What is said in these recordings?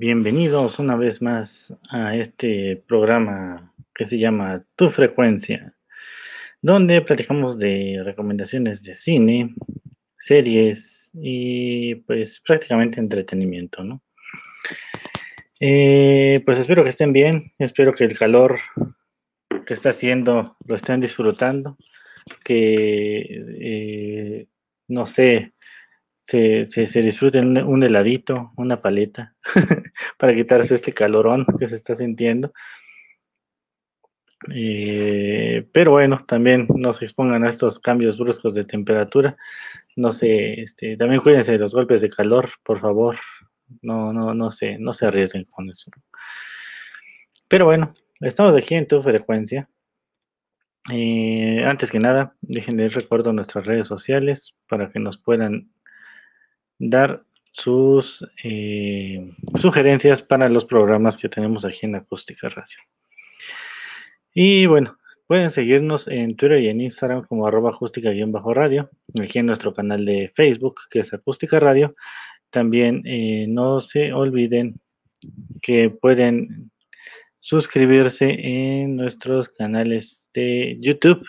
Bienvenidos una vez más a este programa que se llama Tu Frecuencia, donde platicamos de recomendaciones de cine, series y pues prácticamente entretenimiento, ¿no? Eh, pues espero que estén bien, espero que el calor que está haciendo lo estén disfrutando, que eh, no sé, se, se, se disfruten un, heladito, una paleta, para quitarse este calorón que se está sintiendo. Eh, pero bueno, también no se expongan a estos cambios bruscos de temperatura. No sé, este, también cuídense de los golpes de calor, por favor. No, no, no se, no se arriesguen con eso. Pero bueno, estamos aquí en tu frecuencia. Eh, antes que nada, déjenles recuerdo nuestras redes sociales para que nos puedan dar sus eh, sugerencias para los programas que tenemos aquí en Acústica Radio. Y bueno, pueden seguirnos en Twitter y en Instagram como arroba acústica-radio, aquí en nuestro canal de Facebook que es Acústica Radio. También eh, no se olviden que pueden suscribirse en nuestros canales de YouTube,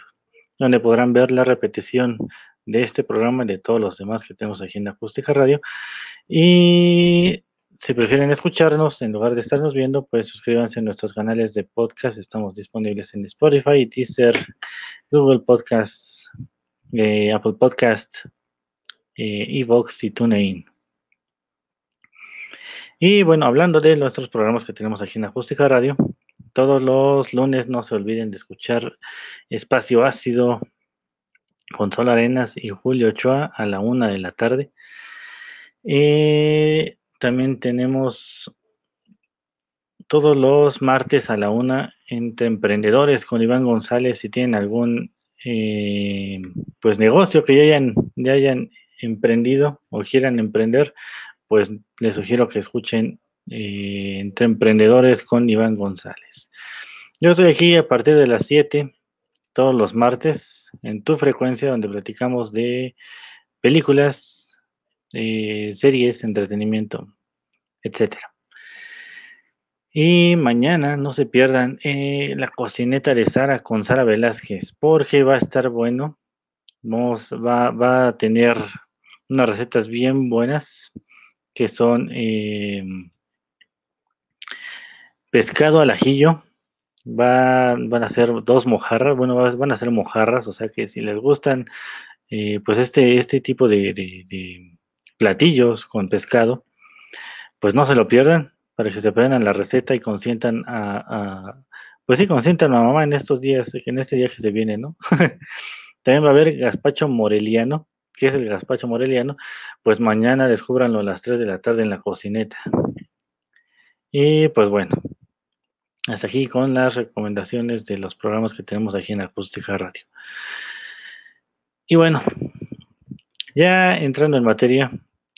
donde podrán ver la repetición de este programa y de todos los demás que tenemos aquí en Acústica Radio. Y si prefieren escucharnos en lugar de estarnos viendo, pues suscríbanse a nuestros canales de podcast. Estamos disponibles en Spotify, Deezer, Google Podcasts, eh, Apple Podcasts, eh, Evox y TuneIn. Y bueno, hablando de nuestros programas que tenemos aquí en Acústica Radio, todos los lunes no se olviden de escuchar Espacio Ácido con Sol Arenas y Julio Ochoa a la una de la tarde. Eh, también tenemos todos los martes a la una entre emprendedores con Iván González. Si tienen algún eh, pues negocio que ya hayan, ya hayan emprendido o quieran emprender, pues les sugiero que escuchen eh, entre emprendedores con Iván González. Yo estoy aquí a partir de las 7 todos los martes en tu frecuencia donde platicamos de películas, eh, series, entretenimiento, etcétera. Y mañana no se pierdan eh, la cocineta de Sara con Sara Velázquez, porque va a estar bueno. Vamos, va, va, a tener unas recetas bien buenas que son eh, pescado al ajillo. Va, van a ser dos mojarras, bueno, van a ser mojarras, o sea que si les gustan, eh, pues este, este tipo de, platillos con pescado, pues no se lo pierdan para que se aprendan la receta y consientan a, pues sí, consientan a mamá en estos días, en este día que se viene, ¿no? También va a haber gazpacho moreliano. ¿Qué es el gazpacho moreliano? Pues mañana descúbranlo a las 3 de la tarde en la cocineta. Y pues bueno, hasta aquí con las recomendaciones de los programas que tenemos aquí en Acústica Radio. Y bueno, ya entrando en materia,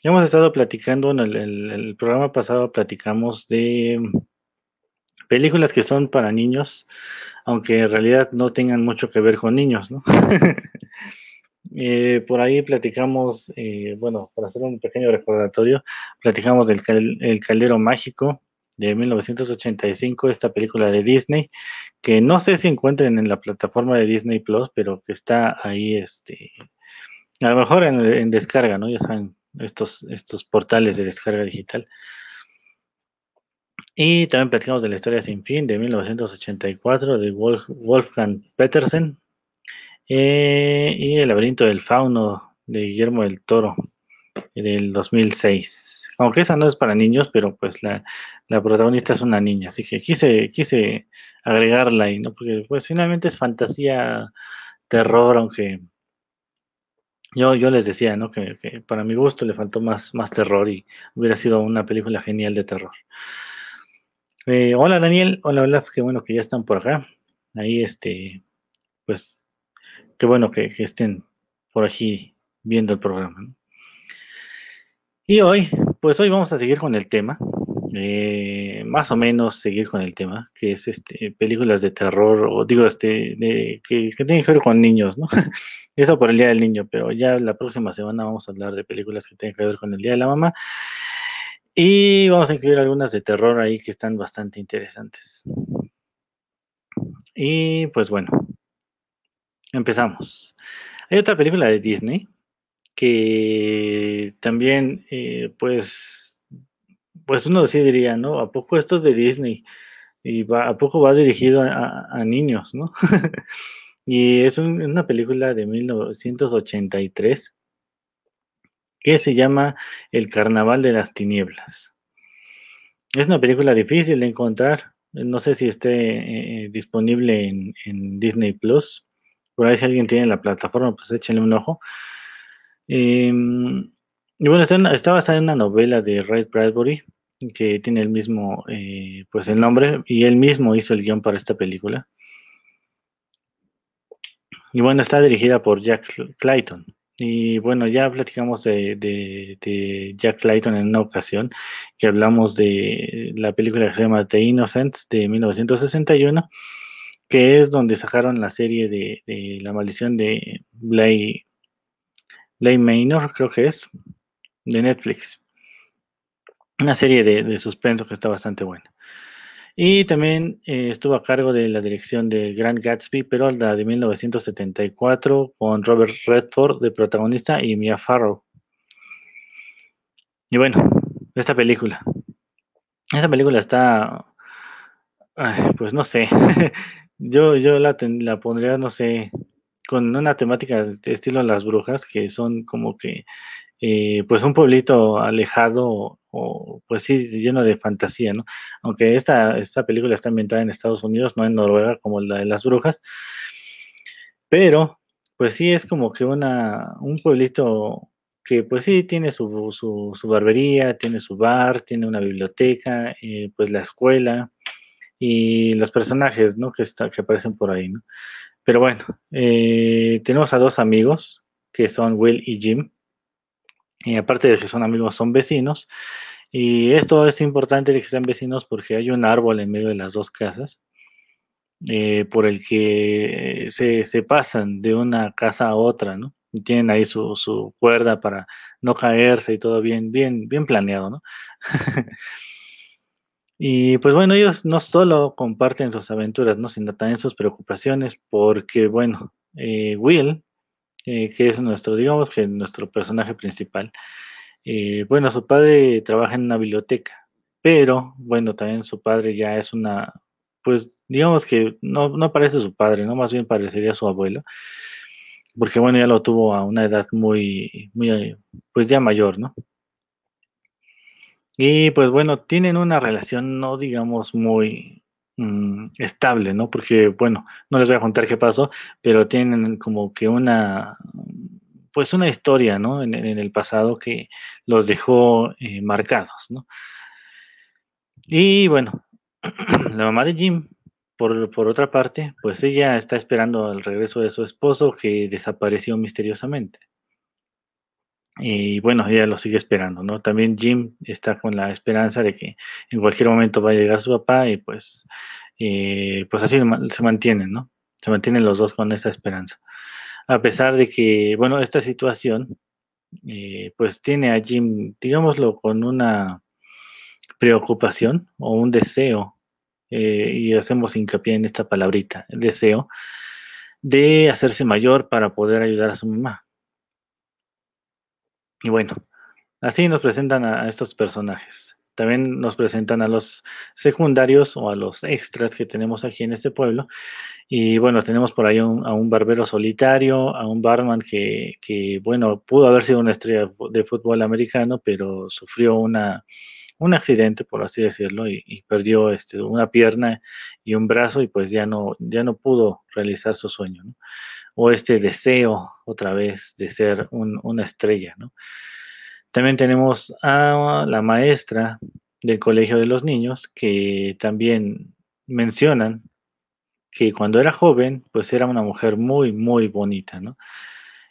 Hemos estado platicando en el, programa pasado, platicamos de películas que son para niños, aunque en realidad no tengan mucho que ver con niños, ¿no? eh, por ahí platicamos, eh, bueno, para hacer un pequeño recordatorio, platicamos del cal, el Caldero Mágico de 1985, esta película de Disney, que no sé si encuentren en la plataforma de Disney Plus, pero que está ahí, este, a lo mejor en, descarga, ¿no? Ya saben, estos, estos portales de descarga digital. Y también platicamos de la historia sin fin de 1984 de Wolf, Wolfgang Petersen eh, y El laberinto del fauno de Guillermo del Toro del 2006. Aunque esa no es para niños, pero pues la, la protagonista es una niña, así que quise, quise agregarla ahí, ¿no? Porque pues finalmente es fantasía, terror, aunque yo, yo les decía, ¿no? Que, para mi gusto le faltó más, más terror y hubiera sido una película genial de terror. Eh, hola Daniel, hola, hola, qué bueno que ya están por acá. Ahí, este, pues, qué bueno que, que estén por aquí viendo el programa. ¿no? Y hoy, pues hoy vamos a seguir con el tema, eh, más o menos seguir con el tema, que es este películas de terror, o digo, este, que tienen que ver con niños, ¿no? Eso por el Día del Niño, pero ya la próxima semana vamos a hablar de películas que tienen que ver con el Día de la Mamá. Y vamos a incluir algunas de terror ahí que están bastante interesantes. Y pues bueno, empezamos. Hay otra película de Disney que también, eh, pues, pues uno sí diría, ¿no? ¿A poco esto es de Disney? Y va, ¿a poco va dirigido a, niños, ¿no? y es un, una película de 1983 que se llama El Carnaval de las Tinieblas. Es una película difícil de encontrar. No sé si esté eh, disponible en, en, Disney Plus. Por ahí si alguien tiene la plataforma, pues échenle un ojo. Eh, y bueno, está, basada en una novela de Ray Bradbury, que tiene el mismo, eh, pues el nombre, y él mismo hizo el guion para esta película. Y bueno, está dirigida por Jack Clayton. Y bueno, ya platicamos de, de, Jack Clayton en una ocasión, que hablamos de la película que se llama The Innocents de 1961, que es donde sacaron la serie de, de La maldición de Blay, Blay Manor, creo que es, de Netflix. Una serie de, de suspenso que está bastante buena. Y también eh, estuvo a cargo de la dirección de Grand Gatsby, pero la de 1974, con Robert Redford de protagonista y Mia Farrow. Y bueno, esta película. Esta película está. Pues no sé. yo yo la, la pondría, no sé, con una temática de estilo Las Brujas, que son como que. Eh, pues un pueblito alejado o pues sí, lleno de fantasía, ¿no? Aunque esta, esta película está ambientada en Estados Unidos, no en Noruega como la de las brujas, pero pues sí es como que una, un pueblito que pues sí tiene su, su, barbería, tiene su bar, tiene una biblioteca, eh, pues la escuela y los personajes, ¿no? Que, está, que aparecen por ahí, ¿no? Pero bueno, eh, tenemos a dos amigos que son Will y Jim, y aparte de que son amigos, son vecinos. Y esto es importante de que sean vecinos porque hay un árbol en medio de las dos casas eh, por el que se, se, pasan de una casa a otra, ¿no? Y tienen ahí su, su cuerda para no caerse y todo bien, bien, bien planeado, ¿no? y pues bueno, ellos no solo comparten sus aventuras, ¿no? Sino también sus preocupaciones porque, bueno, eh, Will, eh, que es nuestro, digamos que nuestro personaje principal. Eh, bueno, su padre trabaja en una biblioteca, pero bueno, también su padre ya es una, pues digamos que no, no parece su padre, ¿no? Más bien parecería su abuelo, porque bueno, ya lo tuvo a una edad muy, muy, pues ya mayor, ¿no? Y pues bueno, tienen una relación, no digamos muy, mmm, estable, ¿no? Porque, bueno, no les voy a contar qué pasó, pero tienen como que una, pues una historia, ¿no? En, en el pasado que los dejó eh, marcados, ¿no? Y bueno, la mamá de Jim, por, por, otra parte, pues ella está esperando el regreso de su esposo que desapareció misteriosamente. Y bueno, ella lo sigue esperando, ¿no? También Jim está con la esperanza de que en cualquier momento va a llegar su papá y pues, eh, pues así se mantienen, ¿no? Se mantienen los dos con esa esperanza. A pesar de que, bueno, esta situación, eh, pues tiene a Jim, digámoslo, con una preocupación o un deseo, eh, y hacemos hincapié en esta palabrita, el deseo, de hacerse mayor para poder ayudar a su mamá. Y bueno, así nos presentan a, estos personajes. También nos presentan a los secundarios o a los extras que tenemos aquí en este pueblo. Y bueno, tenemos por ahí un, a un barbero solitario, a un barman que, que, bueno, pudo haber sido una estrella de fútbol americano, pero sufrió una, un accidente, por así decirlo, y, perdió este, una pierna y un brazo y pues ya no, ya no pudo realizar su sueño. ¿no? O este deseo otra vez de ser un, una estrella, ¿no? También tenemos a la maestra del colegio de los niños que también mencionan que cuando era joven, pues era una mujer muy, muy bonita, ¿no?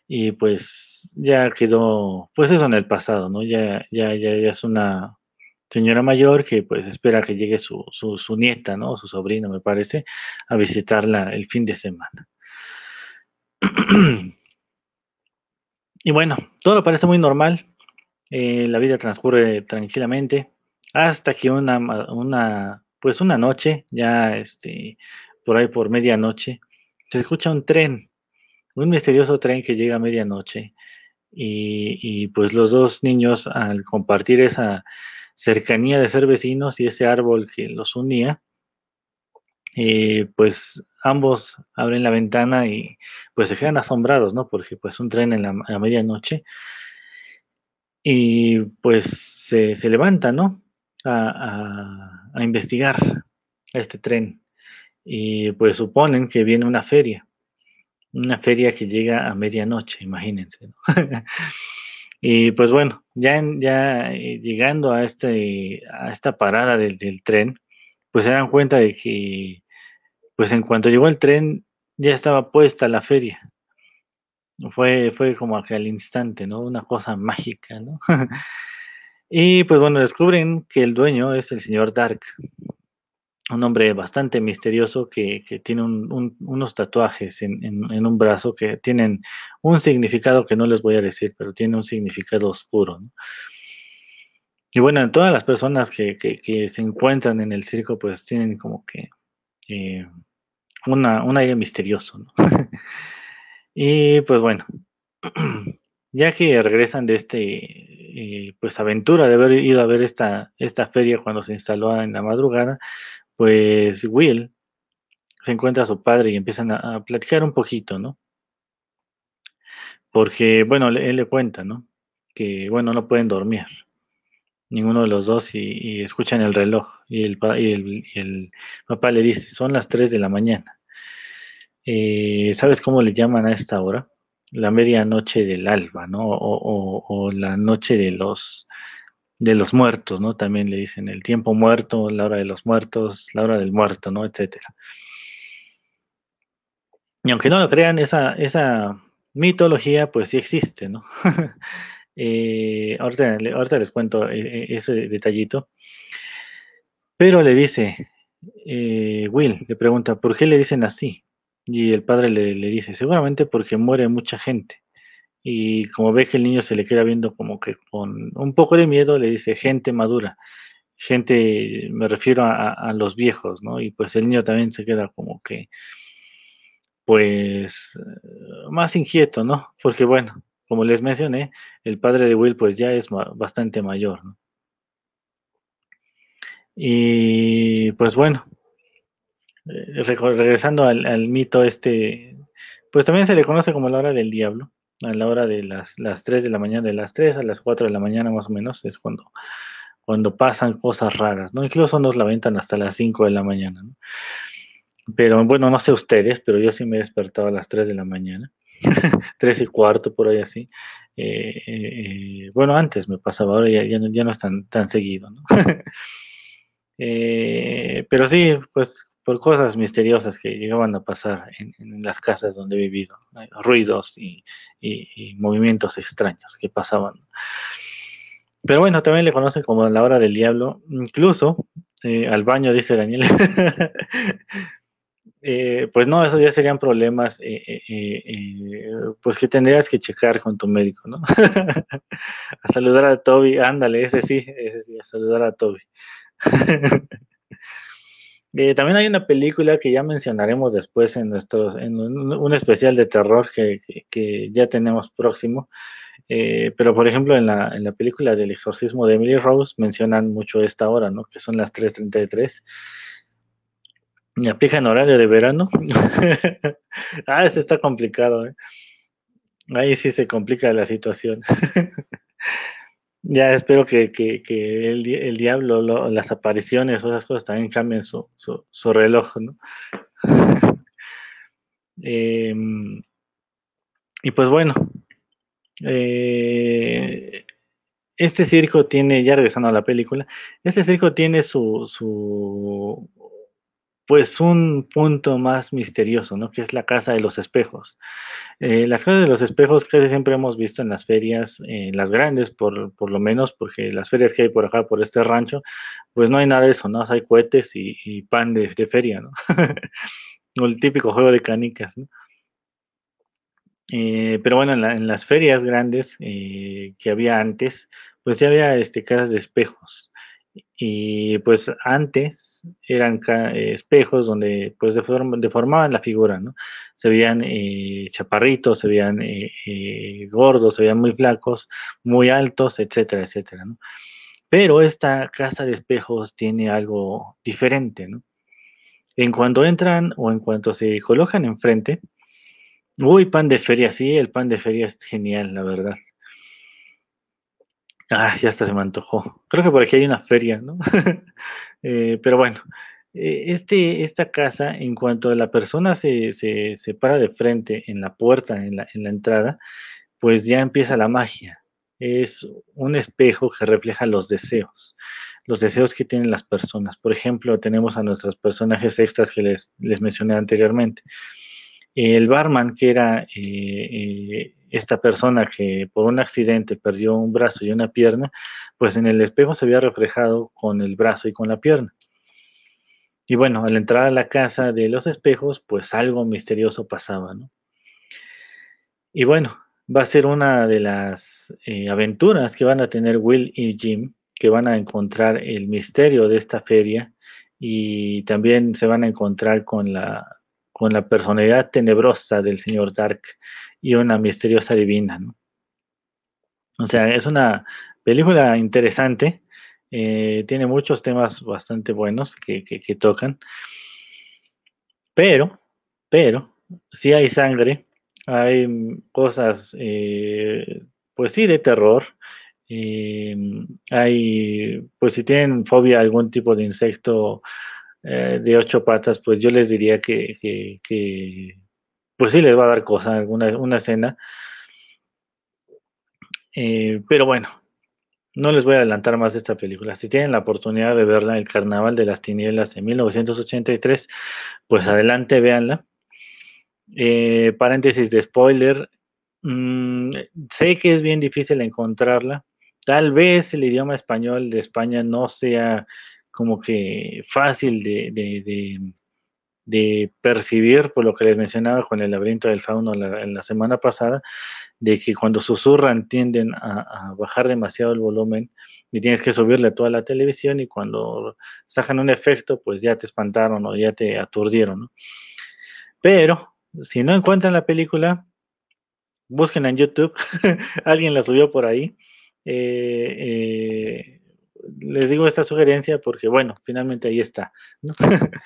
Y pues ya quedó, pues eso en el pasado, ¿no? Ya, ya, ya, ya es una señora mayor que pues espera que llegue su, su, su nieta, ¿no? Su sobrino, me parece, a visitarla el fin de semana. y bueno, todo parece muy normal. Eh, la vida transcurre tranquilamente hasta que una, una, pues una noche, ya este, por ahí por medianoche, se escucha un tren, un misterioso tren que llega a medianoche. Y, y pues los dos niños al compartir esa cercanía de ser vecinos y ese árbol que los unía, eh, pues ambos abren la ventana y pues se quedan asombrados, ¿no? Porque pues un tren en la, a medianoche y pues se, se levanta, ¿no? A, a, a, investigar este tren y pues suponen que viene una feria, una feria que llega a medianoche, imagínense, ¿no? y pues bueno, ya, ya eh, llegando a, este, a esta parada del, del tren, pues se dan cuenta de que, pues en cuanto llegó el tren, ya estaba puesta la feria. Fue, fue como que al instante, ¿no? Una cosa mágica, ¿no? y pues bueno, descubren que el dueño es el señor Dark, un hombre bastante misterioso que, que tiene un, un, unos tatuajes en, en, un brazo que tienen un significado que no les voy a decir, pero tiene un significado oscuro, ¿no? Y bueno, todas las personas que, que, que, se encuentran en el circo, pues tienen como que eh, una, un aire misterioso, ¿no? y pues bueno, ya que regresan de este, eh, pues aventura de haber ido a ver esta, esta feria cuando se instaló en la madrugada, pues Will se encuentra a su padre y empiezan a, a platicar un poquito, ¿no? Porque, bueno, él le cuenta, ¿no? Que, bueno, no pueden dormir ninguno de los dos y, escuchan el reloj y el, papá le dice, son las 3 de la mañana. Eh, ¿Sabes cómo le llaman a esta hora? La medianoche del alba, ¿no? O, o, o, la noche de los de los muertos, ¿no? También le dicen el tiempo muerto, la hora de los muertos, la hora del muerto, ¿no? Etcétera. Y aunque no lo crean, esa, esa mitología pues sí existe, ¿no? Eh, ahorita, les cuento eh, ese detallito. Pero le dice, eh, Will le pregunta, ¿por qué le dicen así? Y el padre le, le, dice, seguramente porque muere mucha gente. Y como ve que el niño se le queda viendo como que con un poco de miedo, le dice, gente madura. Gente, me refiero a, a los viejos, ¿no? Y pues el niño también se queda como que, pues, más inquieto, ¿no? Porque bueno, como les mencioné, el padre de Will pues ya es bastante mayor. ¿no? Y pues bueno, eh, regresando al, mito este, pues también se le conoce como la hora del diablo, a la hora de las, las 3 de la mañana, de las 3 a las 4 de la mañana más o menos, es cuando, cuando pasan cosas raras, ¿no? Incluso nos la ventan hasta las 5 de la mañana, ¿no? Pero bueno, no sé ustedes, pero yo sí me he despertado a las 3 de la mañana. tres y cuarto, por ahí así. Eh, eh, bueno, antes me pasaba, ahora ya, ya, no, ya no es tan, tan seguido, ¿no? eh, pero sí, pues por cosas misteriosas que llegaban a pasar en, en las casas donde he vivido, ruidos y, y, y, movimientos extraños que pasaban. Pero bueno, también le conocen como la hora del diablo, incluso eh, al baño, dice Daniel. Eh, pues no, eso ya serían problemas, eh, eh, eh, pues que tendrías que checar con tu médico, ¿no? a saludar a Toby, ándale, ese sí, ese sí, a saludar a Toby. también hay una película que ya mencionaremos después en nuestros, en un, especial de terror que, que, que ya tenemos próximo. pero por ejemplo, en la, en la película del exorcismo de Emily Rose mencionan mucho esta hora, ¿no? Que son las 3.33 me aplica en horario de verano. ah, ese está complicado. ¿eh? Ahí sí se complica la situación. ya espero que, que, que el, diablo, lo, las apariciones esas cosas también cambien su, su, reloj, ¿no? eh, y pues bueno, eh, este circo tiene, ya regresando a la película, este circo tiene su, su pues un punto más misterioso, ¿no? Que es la casa de los espejos. Eh, las casas de los espejos casi siempre hemos visto en las ferias, en las grandes por, por, lo menos, porque las ferias que hay por acá, por este rancho, pues no hay nada de eso, ¿no? hay cohetes y, pan de, feria, ¿no? o el típico juego de canicas, ¿no? Eh, pero bueno, en, las ferias grandes eh, que había antes, pues ya había este, casas de espejos. Y pues antes eran espejos donde pues deformaban la figura, ¿no? Se veían eh, chaparritos, se veían eh, eh, gordos, se veían muy flacos, muy altos, etcétera, etcétera, ¿no? Pero esta casa de espejos tiene algo diferente, ¿no? En cuanto entran o en cuanto se colocan enfrente, uy, pan de feria, sí, el pan de feria es genial, la verdad. Ah, ya hasta se me antojó. Creo que por aquí hay una feria, ¿no? Eh, pero bueno, eh, este, esta casa, en cuanto la persona se, se, para de frente en la puerta, en la, en la entrada, pues ya empieza la magia. Es un espejo que refleja los deseos, los deseos que tienen las personas. Por ejemplo, tenemos a nuestros personajes extras que les, les mencioné anteriormente. El barman, que era eh, esta persona que por un accidente perdió un brazo y una pierna, pues en el espejo se había reflejado con el brazo y con la pierna. Y bueno, al entrar a la casa de los espejos, pues algo misterioso pasaba, ¿no? Y bueno, va a ser una de las eh, aventuras que van a tener Will y Jim, que van a encontrar el misterio de esta feria y también se van a encontrar con la, con la personalidad tenebrosa del señor Dark y una misteriosa divina. ¿no? O sea, es una película interesante, eh, tiene muchos temas bastante buenos que, tocan, pero, pero, si hay sangre, hay cosas, eh, pues sí, de terror. Eh, hay, pues si tienen fobia a algún tipo de insecto de ocho patas, pues yo les diría que, que pues sí les va a dar cosa, alguna una escena. Eh, pero bueno, no les voy a adelantar más de esta película. Si tienen la oportunidad de verla, El Carnaval de las Tinieblas de 1983, pues adelante, véanla. Eh, paréntesis de spoiler. Mm, sé que es bien difícil encontrarla. Tal vez el idioma español de España no sea como que fácil de, de percibir, por lo que les mencionaba con el laberinto del fauno en la semana pasada, de que cuando susurran tienden a, bajar demasiado el volumen y tienes que subirle toda la televisión y cuando sacan un efecto, pues ya te espantaron o ya te aturdieron. Pero si no encuentran la película, busquen en YouTube, alguien la subió por ahí. Eh, eh, les digo esta sugerencia porque, bueno, finalmente ahí está.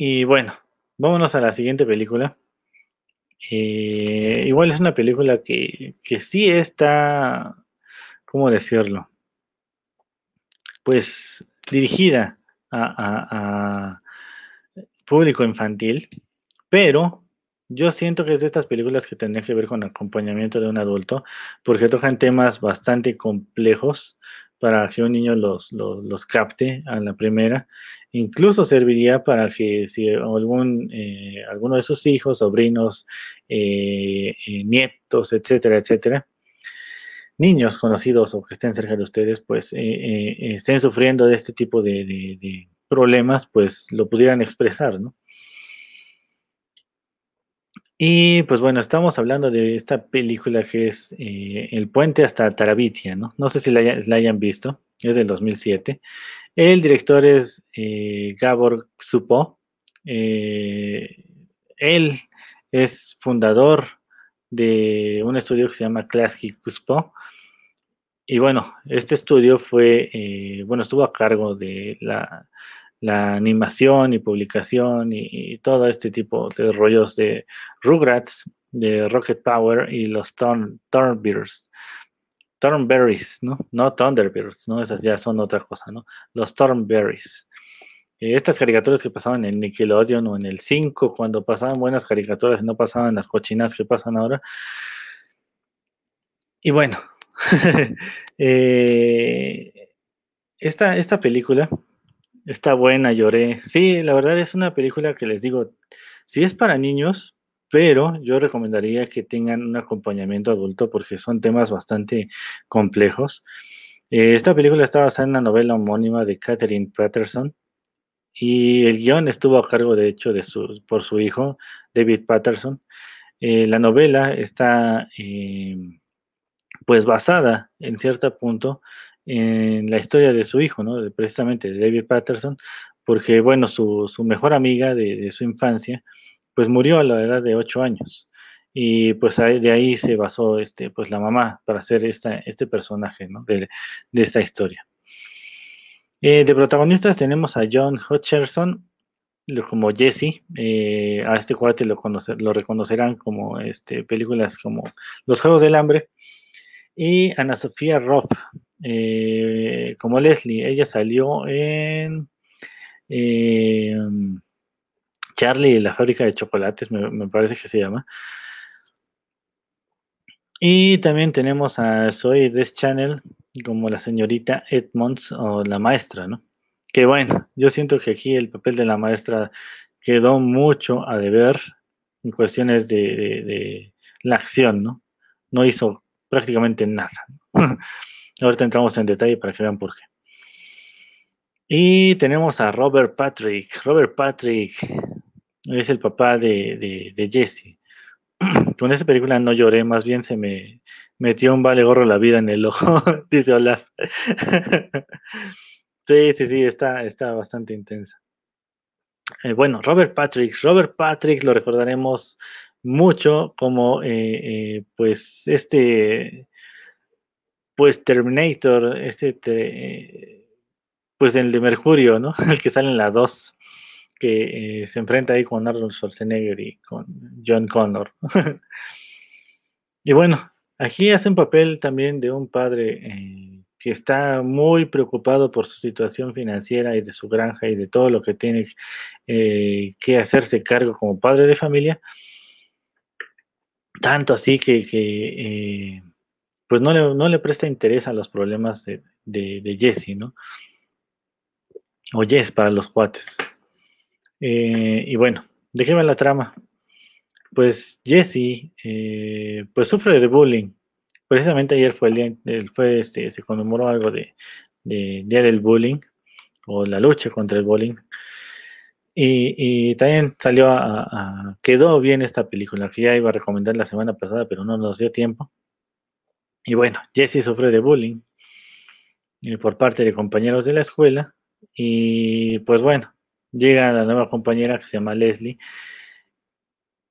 Y bueno, vámonos a la siguiente película. Eh, igual es una película que, que sí está, ¿cómo decirlo? Pues dirigida a, público infantil, pero yo siento que es de estas películas que tendrían que ver con acompañamiento de un adulto, porque tocan temas bastante complejos para que un niño los, los capte a la primera Incluso serviría para que si algún, eh, alguno de sus hijos, sobrinos, eh, eh, nietos, etcétera, etcétera, niños conocidos o que estén cerca de ustedes, pues estén sufriendo de este tipo de, problemas, pues lo pudieran expresar, ¿no? Y pues bueno, estamos hablando de esta película que es El puente hasta Tarabitia, ¿no? No sé si la, hayan visto, es del 2007. El director es eh, Gabor Supo. Eh, él es fundador de un estudio que se llama Klasky Cuspo. Y bueno, este estudio fue, eh, bueno, estuvo a cargo de la, animación y publicación y, todo este tipo de rollos de Rugrats, de Rocket Power y los Thornbears. Thornberries, ¿no? No Thunderbirds, ¿no? Esas ya son otra cosa, ¿no? Los Thornberries. Eh, estas caricaturas que pasaban en Nickelodeon o en el 5, cuando pasaban buenas caricaturas y no pasaban las cochinas que pasan ahora. Y bueno, eh, esta, esta película está buena, lloré. Sí, la verdad es una película que les digo, si es para niños, pero yo recomendaría que tengan un acompañamiento adulto porque son temas bastante complejos. Eh, esta película está basada en una novela homónima de Catherine Patterson y el guion estuvo a cargo, de hecho, de su, por su hijo, David Patterson. Eh, la novela está eh, pues basada en cierto punto en la historia de su hijo, ¿no? precisamente de David Patterson, porque bueno, su, mejor amiga de, su infancia, pues murió a la edad de ocho años. Y pues de ahí se basó este, pues la mamá para hacer esta, este personaje ¿no? de, de, esta historia. Eh, de protagonistas tenemos a John Hutcherson como Jesse. Eh, a este cuate lo, conocer, lo reconocerán como este, películas como Los Juegos del Hambre. Y Ana Sofía Robb eh, como Leslie. Ella salió en eh, Charlie y la fábrica de chocolates, me, parece que se llama. Y también tenemos a Zoe Des Channel como la señorita Edmonds o la maestra, ¿no? Que bueno, yo siento que aquí el papel de la maestra quedó mucho a deber en cuestiones de, la acción, ¿no? No hizo prácticamente nada. Ahorita entramos en detalle para que vean por qué. Y tenemos a Robert Patrick. Robert Patrick es el papá de, de, Jesse. Con esa película no lloré, más bien se me metió un vale gorro la vida en el ojo, dice Olaf. sí, sí, sí, está, está bastante intensa. Eh, bueno, Robert Patrick. Robert Patrick lo recordaremos mucho como, eh, eh, pues, este, pues, Terminator, este, pues, el de Mercurio, ¿no? El que sale en la 2 que eh, se enfrenta ahí con Arnold Schwarzenegger y con John Connor. y bueno, aquí hace un papel también de un padre eh, que está muy preocupado por su situación financiera y de su granja y de todo lo que tiene eh, que hacerse cargo como padre de familia. Tanto así que, pues no le, no le, presta interés a los problemas de, de Jesse, ¿no? O Jess para los cuates. Eh, y bueno, ¿de qué va la trama? Pues Jesse, eh, pues sufre de bullying. Precisamente ayer fue el día, fue este, se conmemoró algo de, Día del Bullying, o la lucha contra el bullying. Y, también salió a, quedó bien esta película, que ya iba a recomendar la semana pasada, pero no nos dio tiempo. Y bueno, Jesse sufre de bullying eh, por parte de compañeros de la escuela. Y pues bueno, llega la nueva compañera que se llama Leslie.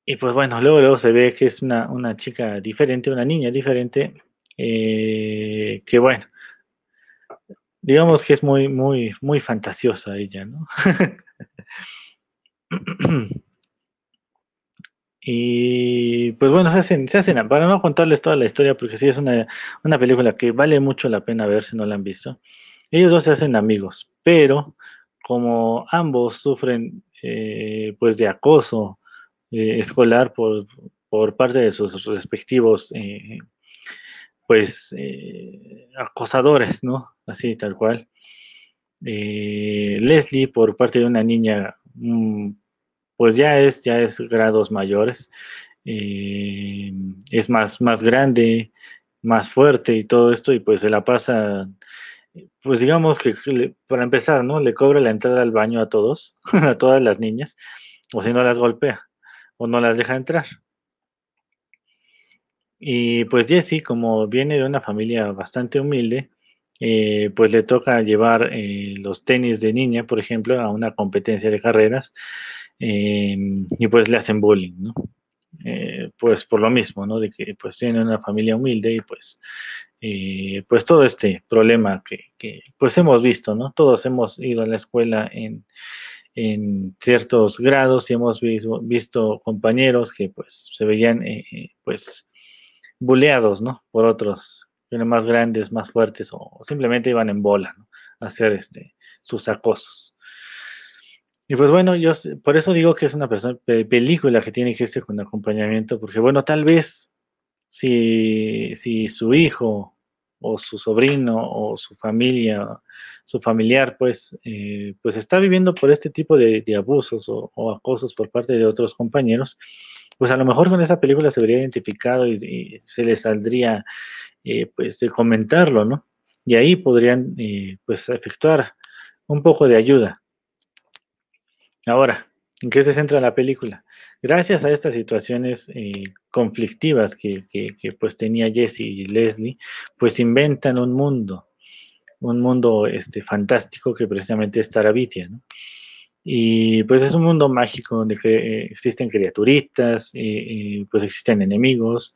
Y pues bueno, luego, luego se ve que es una, una chica diferente, una niña diferente, eh, que bueno, digamos que es muy, muy, muy fantasiosa ella, ¿no? y pues bueno, se hacen, se hacen, para no contarles toda la historia, porque sí es una, una película que vale mucho la pena ver si no la han visto. Ellos dos se hacen amigos, pero como ambos sufren eh, pues de acoso eh, escolar por, por, parte de sus respectivos eh, pues acosadores, ¿no? Así tal cual. Leslie por parte de una niña mm, pues ya es ya es grados mayores es más más grande más fuerte y todo esto y pues se la pasa pues digamos que para empezar, ¿no? Le cobra la entrada al baño a todos, a todas las niñas, o si no las golpea, o no las deja entrar. Y pues Jessie, como viene de una familia bastante humilde, eh, pues le toca llevar eh, los tenis de niña, por ejemplo, a una competencia de carreras, em, y pues le hacen bullying, ¿no? Eh, pues por lo mismo, ¿no? De que pues tiene una familia humilde y pues eh, pues todo este problema que, pues hemos visto, ¿no? Todos hemos ido a la escuela en, ciertos grados y hemos visto, compañeros que pues se veían eh, pues buleados, ¿no? Por otros más grandes, más fuertes o, simplemente iban en bola. A hacer este, sus acosos. Y pues bueno, yo por eso digo que es una persona, película que tiene que irse con acompañamiento, porque bueno, tal vez si, si su hijo o su sobrino o su familia, su familiar, pues, eh, pues está viviendo por este tipo de, abusos o, acosos por parte de otros compañeros, pues a lo mejor con esa película se vería identificado y, se le saldría, eh, pues, de comentarlo, ¿no? Y ahí podrían, eh, pues, efectuar un poco de ayuda. Ahora, ¿en qué se centra la película? Gracias a estas situaciones eh, conflictivas que, pues tenía Jesse y Leslie, pues inventan un mundo, un mundo este, fantástico que precisamente es Tarabitia, ¿no? Y pues es un mundo mágico donde eh, existen criaturitas, y pues existen enemigos,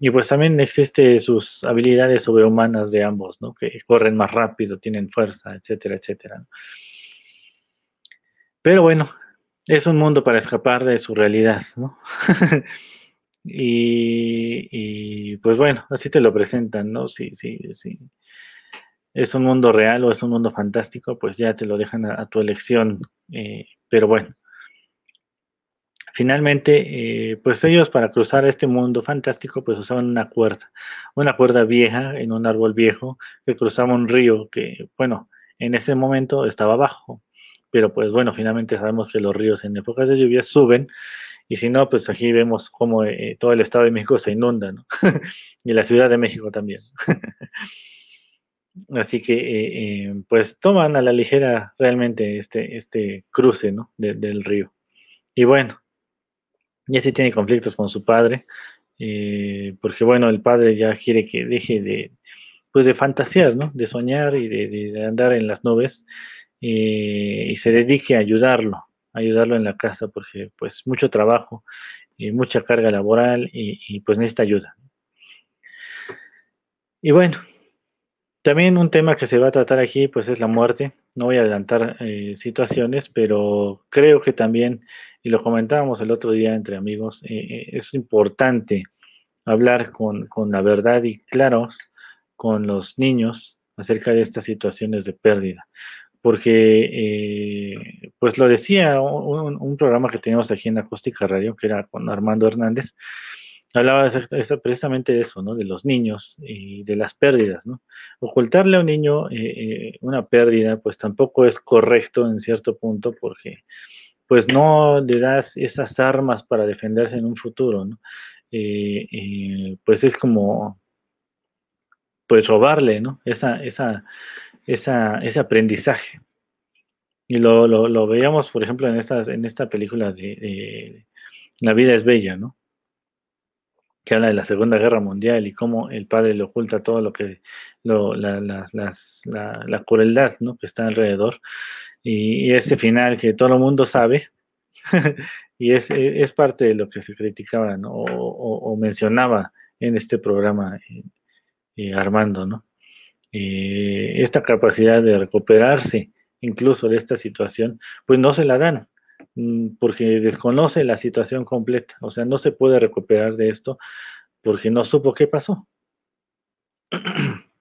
y pues también existen sus habilidades sobrehumanas de ambos, ¿no? Que corren más rápido, tienen fuerza, etcétera, etcétera. Pero bueno, es un mundo para escapar de su realidad, ¿no? y, pues bueno, así te lo presentan, ¿no? Sí, sí, sí. Es un mundo real o es un mundo fantástico, pues ya te lo dejan a, tu elección. Eh, pero bueno, finalmente, eh, pues ellos para cruzar este mundo fantástico, pues usaban una cuerda, una cuerda vieja en un árbol viejo que cruzaba un río que, bueno, en ese momento estaba bajo pero pues bueno, finalmente sabemos que los ríos en épocas de lluvia suben, y si no, pues aquí vemos cómo eh, todo el Estado de México se inunda, ¿no? y la Ciudad de México también. Así que, eh, eh, pues toman a la ligera realmente este, este cruce, ¿no? del río. Y bueno, Jesse tiene conflictos con su padre, porque bueno, el padre ya quiere que deje de, pues de fantasear, ¿no? De soñar y de andar en las nubes eh, y se dedique a ayudarlo, ayudarlo en la casa, porque pues mucho trabajo y mucha carga laboral y, pues necesita ayuda. Y bueno, también un tema que se va a tratar aquí pues es la muerte. No voy a adelantar eh, situaciones, pero creo que también, y lo comentábamos el otro día entre amigos, eh, es importante hablar con, con, la verdad y claros con los niños acerca de estas situaciones de pérdida porque, eh, pues lo decía un, programa que teníamos aquí en Acústica Radio, que era con Armando Hernández, hablaba precisamente de eso, ¿no? De los niños y de las pérdidas, ¿no? Ocultarle a un niño eh, eh, una pérdida, pues tampoco es correcto en cierto punto, porque pues no le das esas armas para defenderse en un futuro, ¿no? pues es como, pues robarle, ¿no? Esa, esa, esa, ese aprendizaje. Y lo, veíamos, por ejemplo, en, esta película de, La vida es bella, ¿no? Que habla de la Segunda Guerra Mundial y cómo el padre le oculta todo lo que, lo, la, crueldad, ¿no? Que está alrededor. Y, ese final que todo el mundo sabe, y es, es, parte de lo que se criticaba, ¿no? O, mencionaba en este programa eh, eh, Armando, ¿no? Eh, esta capacidad de recuperarse incluso de esta situación, pues no se la dan, mm, porque desconoce la situación completa, o sea, no se puede recuperar de esto porque no supo qué pasó.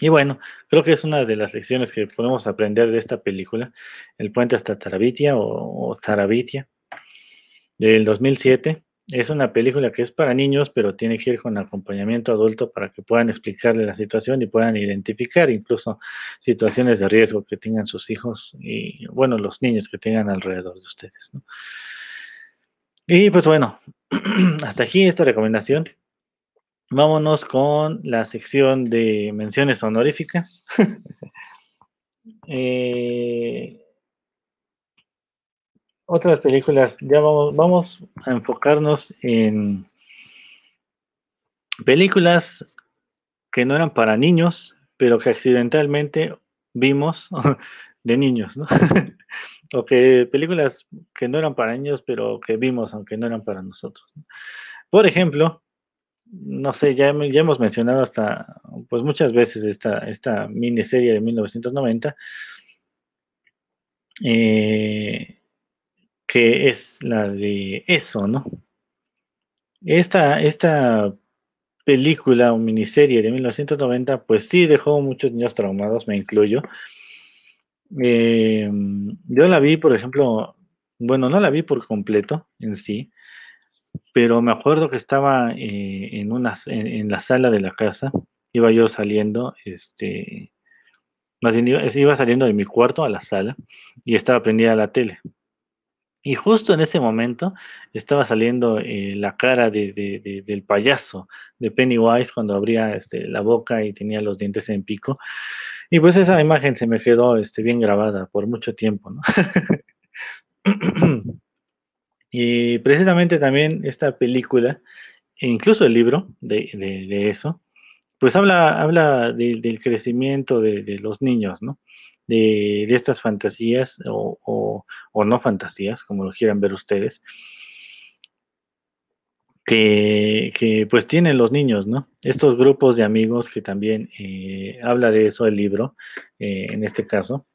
Y bueno, creo que es una de las lecciones que podemos aprender de esta película, El puente hasta Tarabitia o, o Tarabitia, del 2007. Es una película que es para niños, pero tiene que ir con acompañamiento adulto para que puedan explicarle la situación y puedan identificar incluso situaciones de riesgo que tengan sus hijos y, bueno, los niños que tengan alrededor de ustedes. Y pues bueno, hasta aquí esta recomendación. Vámonos con la sección de menciones honoríficas. eh, otras películas, ya vamos, vamos a enfocarnos en películas que no eran para niños, pero que accidentalmente vimos de niños, ¿no? o que películas que no eran para niños, pero que vimos aunque no eran para nosotros. Por ejemplo, no sé, ya, ya hemos mencionado hasta, pues muchas veces esta, esta miniserie de 1990. Eh, que es la de eso, ¿no? Esta, esta película o miniserie de 1990, pues sí dejó muchos niños traumados, me incluyo. Em, yo la vi, por ejemplo, bueno, no la vi por completo en sí, pero me acuerdo que estaba eh, en, una, en, la sala de la casa, iba yo saliendo, este, más bien iba, saliendo de mi cuarto a la sala y estaba prendida la tele. Y justo en ese momento estaba saliendo eh, la cara de, del payaso de Pennywise cuando abría este, la boca y tenía los dientes en pico. Y pues esa imagen se me quedó este, bien grabada por mucho tiempo, ¿no? y precisamente también esta película, e incluso el libro de, eso, pues habla, habla del crecimiento de, los niños, ¿no? De, estas fantasías o, no fantasías, como lo quieran ver ustedes, que, pues tienen los niños, ¿no? Estos grupos de amigos que también eh, habla de eso el libro, eh, en este caso.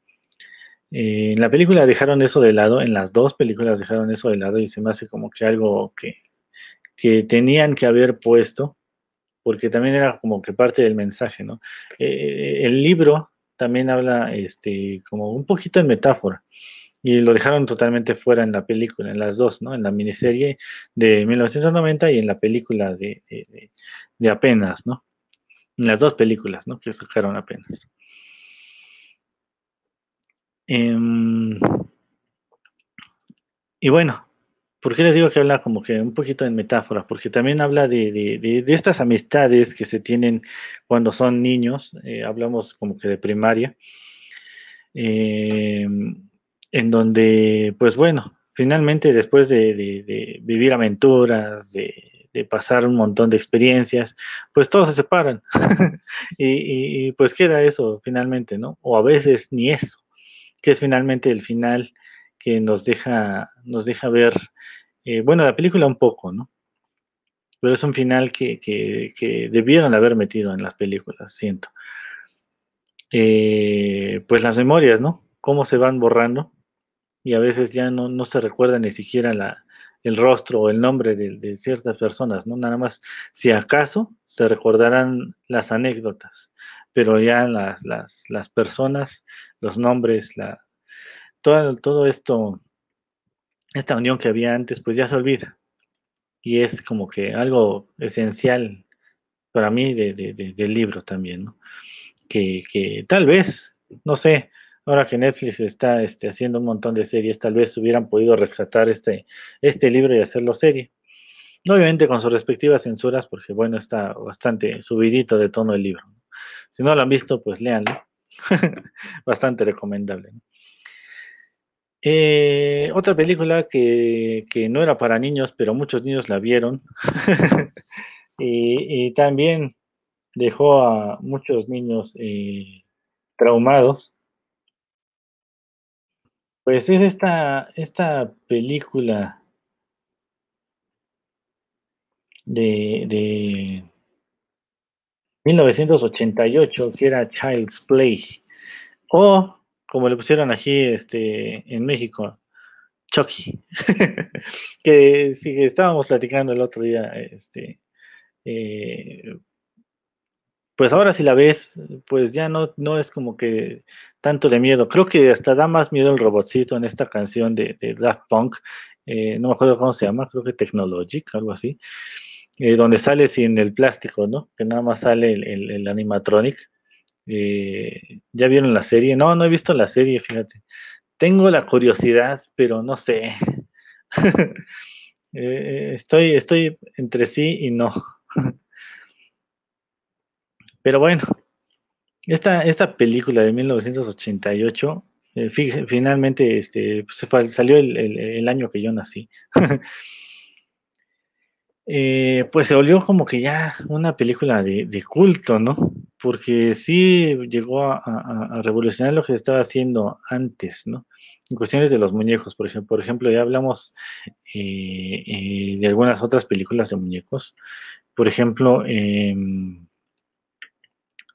Eh, en la película dejaron eso de lado, en las dos películas dejaron eso de lado y se me hace como que algo que, que tenían que haber puesto, porque también era como que parte del mensaje, ¿no? el libro también habla este, como un poquito en metáfora y lo dejaron totalmente fuera en la película, en las dos, ¿no? En la miniserie de 1990 y en la película de, de, apenas, ¿no? En las dos películas, ¿no? Que sacaron apenas. Em, y bueno, ¿por qué les digo que habla como que un poquito en metáfora? Porque también habla de, de, estas amistades que se tienen cuando son niños, eh, hablamos como que de primaria. Eh, en donde, pues bueno, finalmente después de, vivir aventuras, de, pasar un montón de experiencias, pues todos se separan y, pues queda eso finalmente, ¿no? O a veces ni eso, que es finalmente el final que nos deja, nos deja ver, eh, bueno, la película un poco, ¿no? Pero es un final que, que, debieron haber metido en las películas, siento. Eh, pues las memorias, ¿no? Cómo se van borrando y a veces ya no, no se recuerda ni siquiera la, el rostro o el nombre de, ciertas personas, ¿no? Nada más, si acaso, se recordarán las anécdotas, pero ya las, las, las personas, los nombres, la, todo, todo esto, esta unión que había antes, pues ya se olvida. Y es como que algo esencial para mí de, del libro también, ¿no? Que, que tal vez, no sé, ahora que Netflix está este, haciendo un montón de series, tal vez hubieran podido rescatar este, este libro y hacerlo serie. Obviamente con sus respectivas censuras, porque bueno, está bastante subidito de tono el libro. Si no lo han visto, pues léanlo. bastante recomendable. Eh, otra película que, no era para niños, pero muchos niños la vieron. y, también dejó a muchos niños eh, traumados pues es esta, esta película de, de 1988 que era Child's Play o como le pusieron aquí este, en México, Chucky, que, sí, estábamos platicando el otro día, este, eh, pues ahora si la ves, pues ya no, no es como que tanto de miedo. Creo que hasta da más miedo el robotcito en esta canción de, Daft Punk. Eh, no me acuerdo cómo se llama, creo que Technologic, algo así. Eh, donde sale sin el plástico, ¿no? Que nada más sale el, animatronic. Eh, ¿Ya vieron la serie? No, no he visto la serie, fíjate. Tengo la curiosidad, pero no sé. estoy, estoy entre sí y no. pero bueno, esta, esta película de 1988, eh, finalmente este, pues, salió el, año que yo nací. Eh, pues se volvió como que ya una película de, culto, ¿no? Porque sí llegó a, revolucionar lo que se estaba haciendo antes, ¿no? En cuestiones de los muñecos, por ejemplo, por ejemplo ya hablamos eh, de algunas otras películas de muñecos. Por ejemplo, em,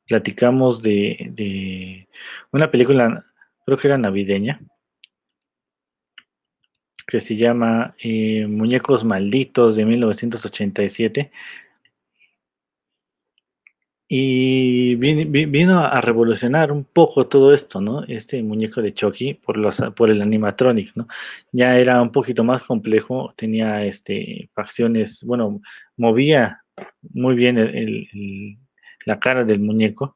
platicamos de, una película, creo que era navideña, que se llama eh, Muñecos Malditos de 1987. Y vino a revolucionar un poco todo esto, ¿no? Este muñeco de Chucky por, el animatronic, ¿no? Ya era un poquito más complejo, tenía este, facciones, bueno, movía muy bien la cara del muñeco,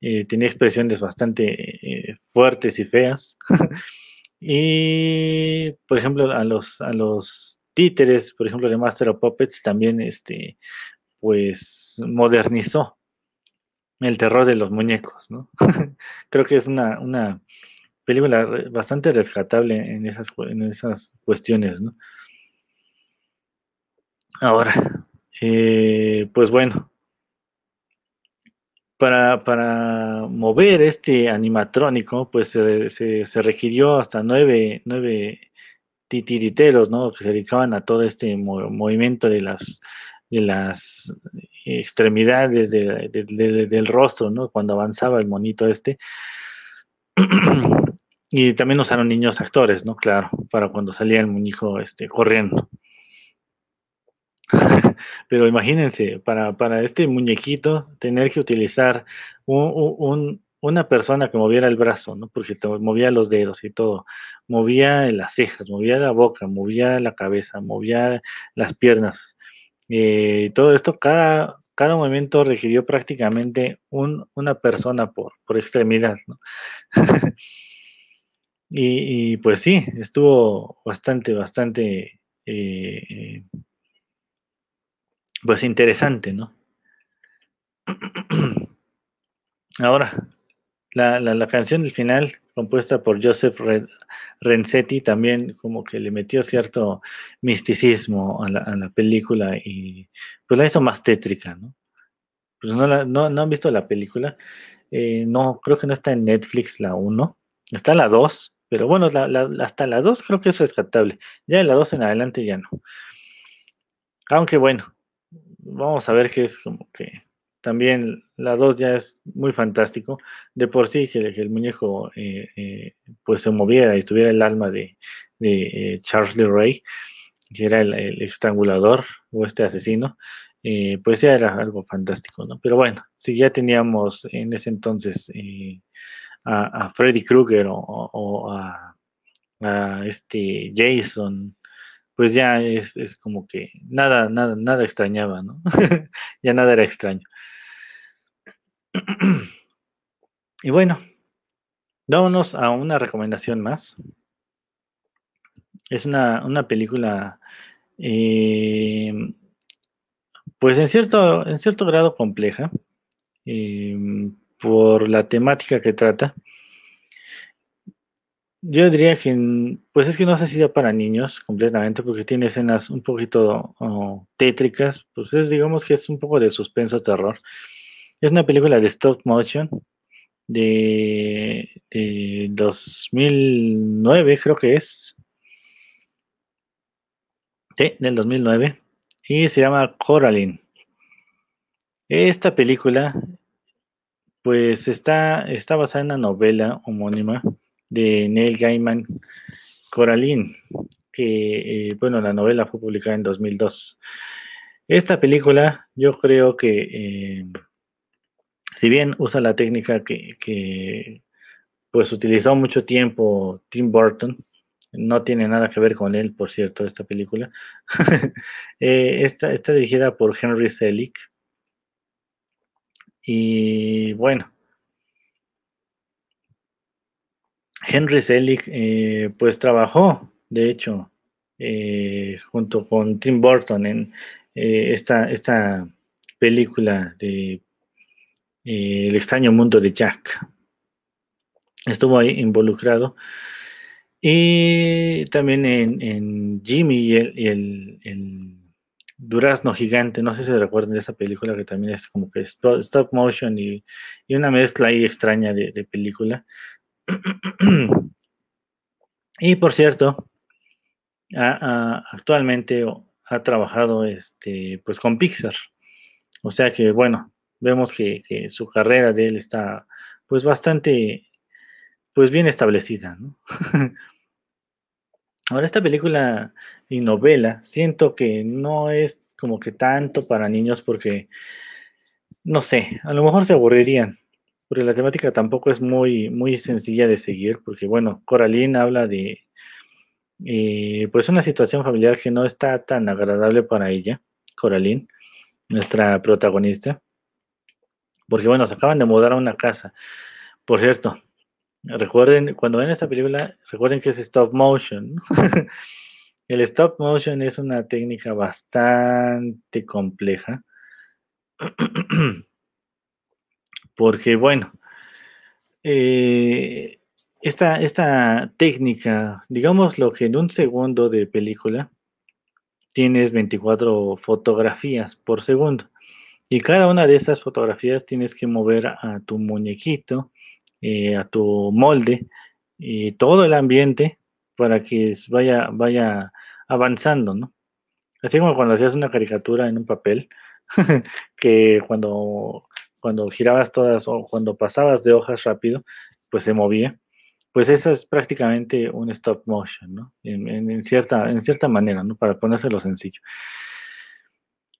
eh, tenía expresiones bastante eh, fuertes y feas. y, por ejemplo, a los, a los títeres, por ejemplo, de Master of Puppets, también este, pues modernizó el terror de los muñecos, ¿no? Creo que es una, una película bastante rescatable en esas, en esas cuestiones, ¿no? Ahora, eh, pues bueno, para, para, mover este animatrónico, pues se, se, requirió hasta nueve, nueve, titiriteros, ¿no? Que se dedicaban a todo este movimiento de las, de las extremidades del rostro, ¿no? Cuando avanzaba el monito este. y también usaron niños actores, ¿no? Claro, para cuando salía el muñeco este, corriendo. Pero imagínense, para, para, este muñequito, tener que utilizar un, una persona que moviera el brazo, ¿no? Porque movía los dedos y todo, movía las cejas, movía la boca, movía la cabeza, movía las piernas, eh, todo esto, cada, cada movimiento requirió prácticamente una persona por, por extremidad. y, pues sí, estuvo bastante, bastante, eh, pues interesante, ¿no? Ahora, la, la, canción del final, compuesta por Joseph Renzetti también como que le metió cierto misticismo a la, película y pues la hizo más tétrica, ¿no? Pues no, no, han visto la película, eh, no, creo que no está en Netflix la 1, está la 2, pero bueno, hasta la 2 creo que es rescatable, ya de la 2 en adelante ya no. Aunque bueno, vamos a ver qué es como que también la 2 ya es muy fantástico. De por sí que, el muñeco eh, eh, pues se moviera y tuviera el alma de, de eh, Charles Lee Ray, que era el, estrangulador o este asesino, pues ya era algo fantástico, ¿no? Pero bueno, si ya teníamos en ese entonces a, Freddy Krueger o, a, a, este Jason, pues ya es, como que nada, nada, nada extrañaba, ¿no? ya nada era extraño. y bueno, vámonos a una recomendación más. Es una, película, eh, pues en cierto, en cierto grado compleja, eh, por la temática que trata. Yo diría que, pues es que no sé si da para niños completamente, porque tiene escenas un poquito tétricas, pues es, digamos que es un poco de suspenso terror. Es una película de stop motion de, 2009, creo que es. Sí, del 2009. Y se llama Coraline. Esta película, pues está, está basada en una novela homónima de Neil Gaiman, Coraline, que, eh, bueno, la novela fue publicada en 2002. Esta película, yo creo que eh, si bien usa la técnica que, pues utilizó mucho tiempo Tim Burton, no tiene nada que ver con él, por cierto, esta película. Eh, está, dirigida por Henry Selick. Y bueno, Henry Selick eh, pues trabajó, de hecho, eh, junto con Tim Burton en esta, esta película de eh, el extraño mundo de Jack. Estuvo ahí involucrado. Y también en, Jimmy y, el, Durazno Gigante, no sé si se recuerdan de esa película que también es como que stop motion y, una mezcla ahí extraña de, película. Y por cierto, actualmente ha trabajado este, pues con Pixar. O sea que, bueno, vemos que, su carrera de él está pues bastante pues bien establecida. Ahora esta película y novela siento que no es como que tanto para niños porque no sé, a lo mejor se aburrirían, porque la temática tampoco es muy, muy sencilla de seguir, porque bueno, Coraline habla de eh, pues una situación familiar que no está tan agradable para ella, Coraline, nuestra protagonista, porque bueno, se acaban de mudar a una casa. Por cierto, recuerden, cuando ven esta película, recuerden que es stop motion. El stop motion es una técnica bastante compleja. Porque, bueno, eh, esta, esta técnica, digamos lo que en un segundo de película tienes 24 fotografías por segundo. Y cada una de esas fotografías tienes que mover a tu muñequito, eh, a tu molde y todo el ambiente para que vaya, vaya avanzando, ¿no? Así como cuando hacías una caricatura en un papel, que cuando, cuando girabas todas o cuando pasabas de hojas rápido, pues se movía. Pues eso es prácticamente un stop motion, ¿no? En, cierta, en cierta manera, ¿no? Para ponérselo sencillo.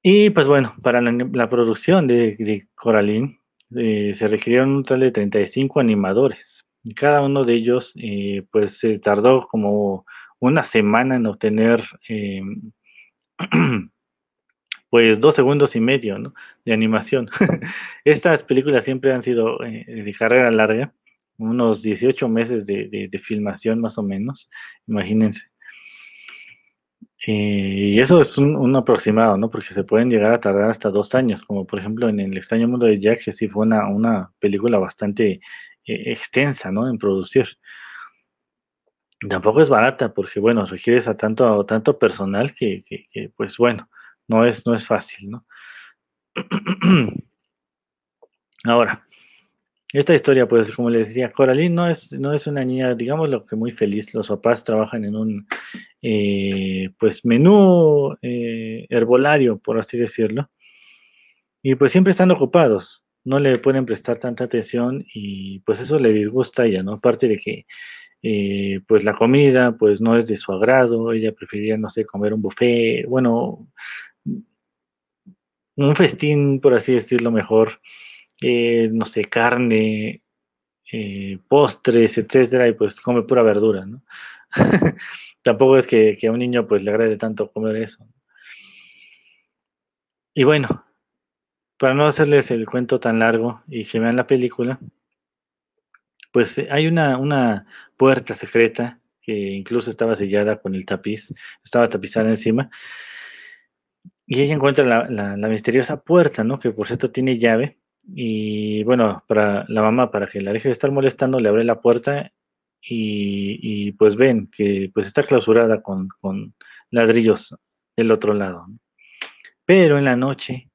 Y pues bueno, para la, producción de, Coraline eh, se requirieron un total de 35 animadores. Y cada uno de ellos, eh, pues se tardó como una semana en obtener, em, pues dos segundos y medio. De animación. Estas películas siempre han sido eh, de carrera larga unos 18 meses de, filmación más o menos, imagínense. Eh, y eso es un, aproximado, ¿no? Porque se pueden llegar a tardar hasta dos años, como por ejemplo en El extraño mundo de Jack, que sí fue una, una película bastante eh, extensa, ¿no? En producir. Tampoco es barata, porque bueno, requieres a tanto, tanto personal que, pues bueno, no es, no es fácil, ¿no? Ahora, esta historia, pues como les decía, Coraline no es, no es una niña, digamos lo que muy feliz. Los papás trabajan en un eh, pues menú eh, herbolario, por así decirlo. Y pues siempre están ocupados, no le pueden prestar tanta atención y pues eso le disgusta a ella, ¿no? Aparte de que eh, pues la comida pues no es de su agrado, ella preferiría, no sé, comer un buffet, bueno, un festín, por así decirlo mejor eh, no sé, carne, eh, postres, etcétera, y pues come pura verdura, ¿no? Tampoco es que, a un niño pues le agrade tanto comer eso. Y bueno, para no hacerles el cuento tan largo y que vean la película, pues eh, hay una, una puerta secreta que incluso estaba sellada con el tapiz, estaba tapizada encima, y ella encuentra la, la, misteriosa puerta, ¿no? Que por cierto tiene llave, y bueno, para la mamá, para que la deje de estar molestando, le abre la puerta y, pues ven que pues está clausurada con, ladrillos del otro lado. Pero en la noche,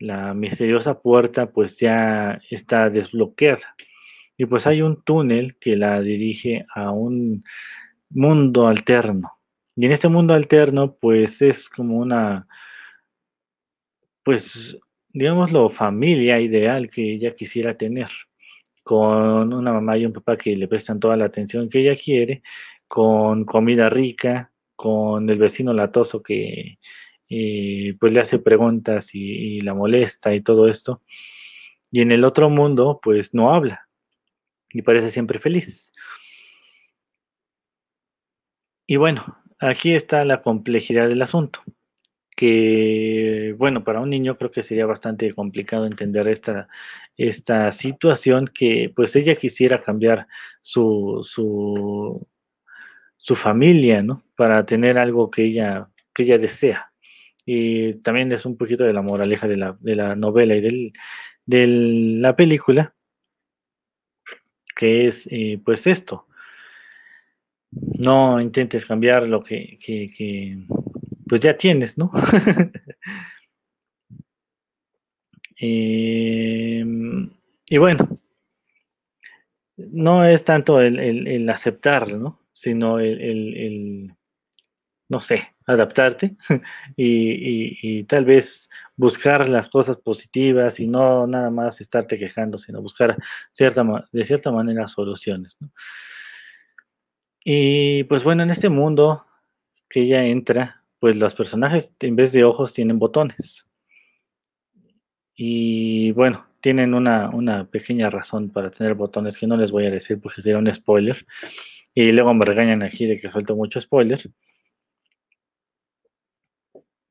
la misteriosa puerta pues ya está desbloqueada. Y pues hay un túnel que la dirige a un mundo alterno. Y en este mundo alterno pues es como una pues digámoslo, familia ideal que ella quisiera tener, con una mamá y un papá que le prestan toda la atención que ella quiere, con comida rica, con el vecino latoso que eh, pues le hace preguntas y, la molesta y todo esto. Y en el otro mundo, pues no habla y parece siempre feliz. Y bueno, aquí está la complejidad del asunto que, bueno, para un niño creo que sería bastante complicado entender esta, esta situación que pues ella quisiera cambiar su, su, su familia, ¿no? Para tener algo que ella, que ella desea. Y también es un poquito de la moraleja de la, de la novela y del, de la película, que es eh, pues esto. No intentes cambiar lo que, que pues ya tienes, ¿no? Em, y bueno, no es tanto el, el, aceptar, ¿no? Sino el, no sé, adaptarte y, tal vez buscar las cosas positivas y no nada más estarte quejando, sino buscar cierta, de cierta manera soluciones. ¿no? Y pues bueno, en este mundo que ella entra, pues los personajes en vez de ojos tienen botones. Y bueno, tienen una, una pequeña razón para tener botones que no les voy a decir porque sería un spoiler. Y luego me regañan aquí de que suelto mucho spoiler.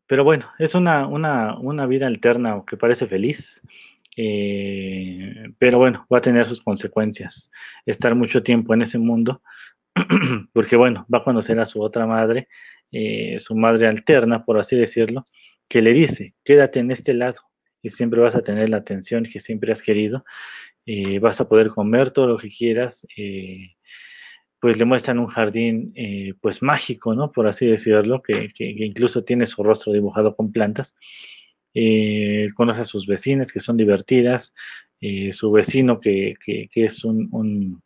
Pero bueno, es una, una, una vida alterna que parece feliz. eh, pero bueno, va a tener sus consecuencias. Estar mucho tiempo en ese mundo, porque bueno, va a conocer a su otra madre, eh, su madre alterna, por así decirlo, que le dice, quédate en este lado y siempre vas a tener la atención que siempre has querido, eh, vas a poder comer todo lo que quieras, eh, pues le muestran un jardín eh, pues mágico, ¿no? Por así decirlo, que, incluso tiene su rostro dibujado con plantas. Conoce a sus vecinas que son divertidas, su vecino que, que- es un, un,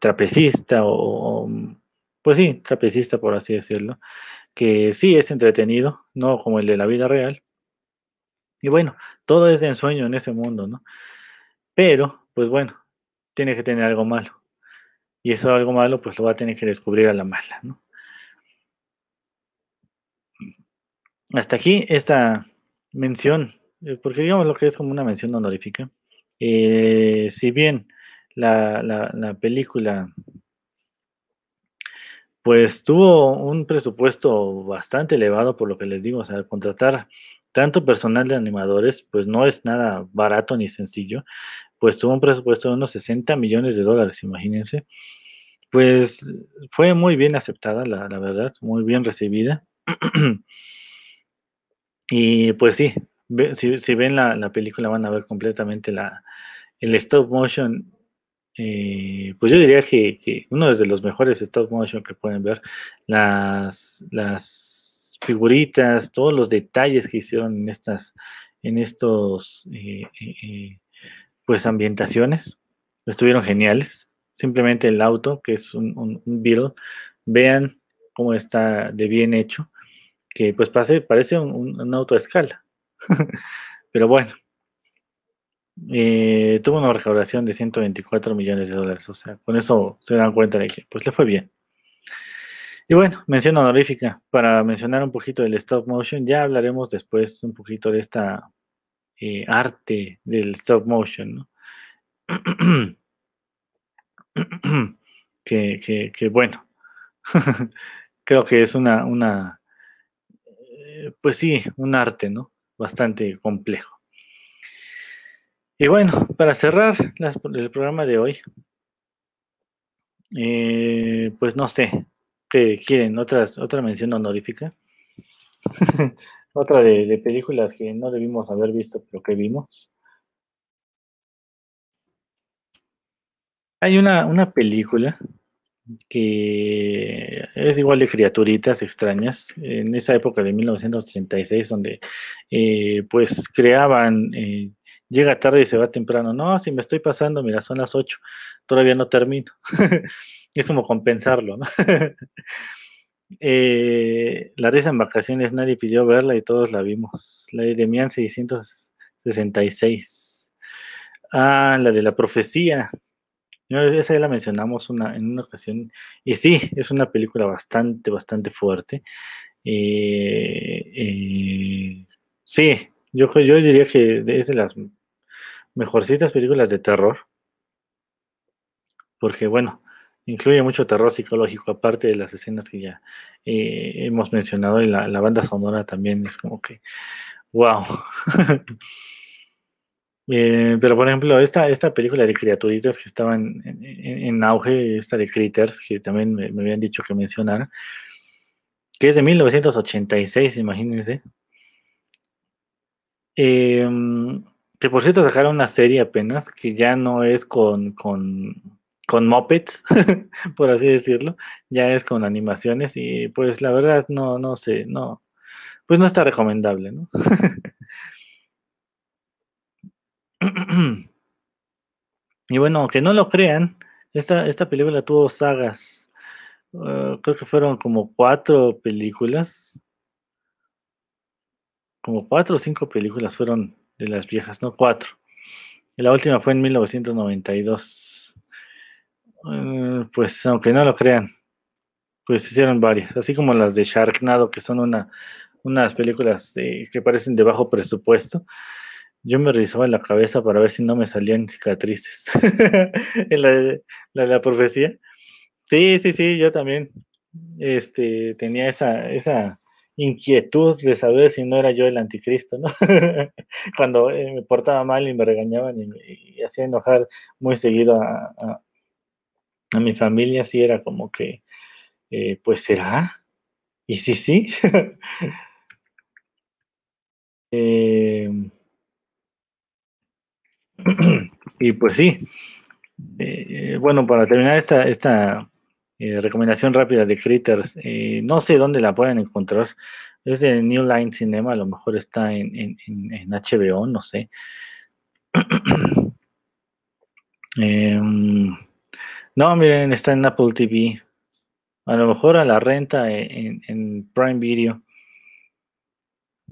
trapecista o, o, pues sí, trapecista por así decirlo, que sí es entretenido, no como el de la vida real. Y bueno, todo es de ensueño en ese mundo, ¿no? Pero, pues bueno, tiene que tener algo malo. Y eso algo malo, pues lo va a tener que descubrir a la mala, ¿no? Hasta aquí esta mención, eh, porque digamos lo que es como una mención honorífica. Eh, si bien la, la- la película pues tuvo un presupuesto bastante elevado por lo que les digo, o sea, contratar tanto personal de animadores, pues no es nada barato ni sencillo, pues tuvo un presupuesto de unos 60 millones de dólares, imagínense. Pues fue muy bien aceptada, la, verdad, muy bien recibida. Y pues sí, si ven la, la película van a ver completamente la, el stop motion. Eh, pues yo diría que, uno de los mejores stop motion que pueden ver. Las, las figuritas, todos los detalles que hicieron en estas, en estos eh, eh, pues ambientaciones, estuvieron geniales. Simplemente el auto, que es un, un, vean cómo está de bien hecho que pues pase, parece un- un auto a escala. Pero bueno, eh, tuvo una recaudación de 124 millones de dólares. O sea, con eso se dan cuenta de que pues le fue bien. Y bueno, mención honorífica para mencionar un poquito del stop motion. Ya hablaremos después un poquito de esta eh, arte del stop motion, ¿no? que, que, que bueno, creo que es una, una eh, pues sí, un arte, ¿no? Bastante complejo. Y bueno, para cerrar el programa de hoy, eh, pues no sé, ¿qué quieren? ¿Otras, ¿Otra mención honorífica? Otra de, de películas que no debimos haber visto, pero que vimos. Hay una, una película que es igual de criaturitas extrañas en esa época de 1936 donde eh, pues creaban eh, llega tarde y se va temprano no si me estoy pasando mira son las 8 todavía no termino es como compensarlo ¿no? Eh, la risa en vacaciones nadie pidió verla y todos la vimos la de Demian 666 ah la de la profecía no, esa ya la mencionamos una, en una ocasión. Y sí, es una película bastante, bastante fuerte. Eh, eh, sí, yo, yo diría que es de las mejorcitas películas de terror. Porque, bueno, incluye mucho terror psicológico, aparte de las escenas que ya eh, hemos mencionado. Y la, banda sonora también es como que, wow. Eh, pero por ejemplo, esta, esta película de criaturitas que estaban en, en, en auge, esta de Critters, que también me, me, habían dicho que mencionara, que es de 1986, imagínense. Eh, que por cierto sacaron una serie apenas, que ya no es con, con, con mopeds, por así decirlo, ya es con animaciones y pues la verdad no, no sé, no, pues no está recomendable, ¿no? y bueno, aunque no lo crean, esta, esta película tuvo sagas. Uh, creo que fueron como cuatro películas. Como cuatro o cinco películas fueron de las viejas, no cuatro. Y la última fue en 1992. Uh, pues aunque no lo crean, pues hicieron varias, así como las de Sharknado, que son una, unas películas que parecen de bajo presupuesto. yo me revisaba la cabeza para ver si no me salían cicatrices en la, la, la, profecía. Sí, sí, sí, yo también este, tenía esa, esa inquietud de saber si no era yo el anticristo, ¿no? Cuando eh, me portaba mal y me regañaban y y hacía enojar muy seguido a, a, mi familia, sí era como que, eh, pues será, y sí, sí. eh, y pues sí, eh, bueno, para terminar esta, esta eh, recomendación rápida de Critters, eh, no sé dónde la pueden encontrar, es de New Line Cinema, a lo mejor está en, en, HBO, no sé. Em, no, miren, está en Apple TV, a lo mejor a la renta en, en Prime Video.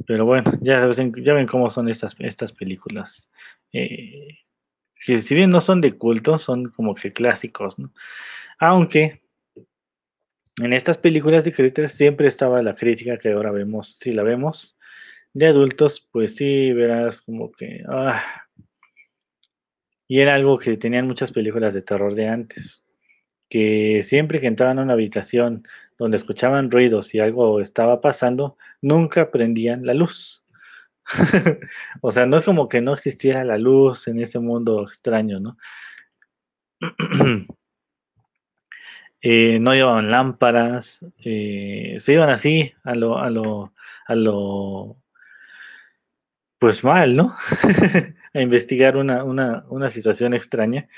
Pero bueno, ya, ya ven cómo son estas, estas películas. Eh, que si bien no son de culto, son como que clásicos, ¿no? Aunque en estas películas de Critters siempre estaba la crítica que ahora vemos, si la vemos de adultos, pues sí, verás como que... Ah, y era algo que tenían muchas películas de terror de antes, que siempre que entraban a una habitación donde escuchaban ruidos y algo estaba pasando, nunca prendían la luz. o sea, no es como que no existiera la luz en ese mundo extraño, ¿no? eh, no llevaban lámparas, eh, se iban así a lo, a lo, a lo, pues mal, ¿no? a investigar una, una, una situación extraña,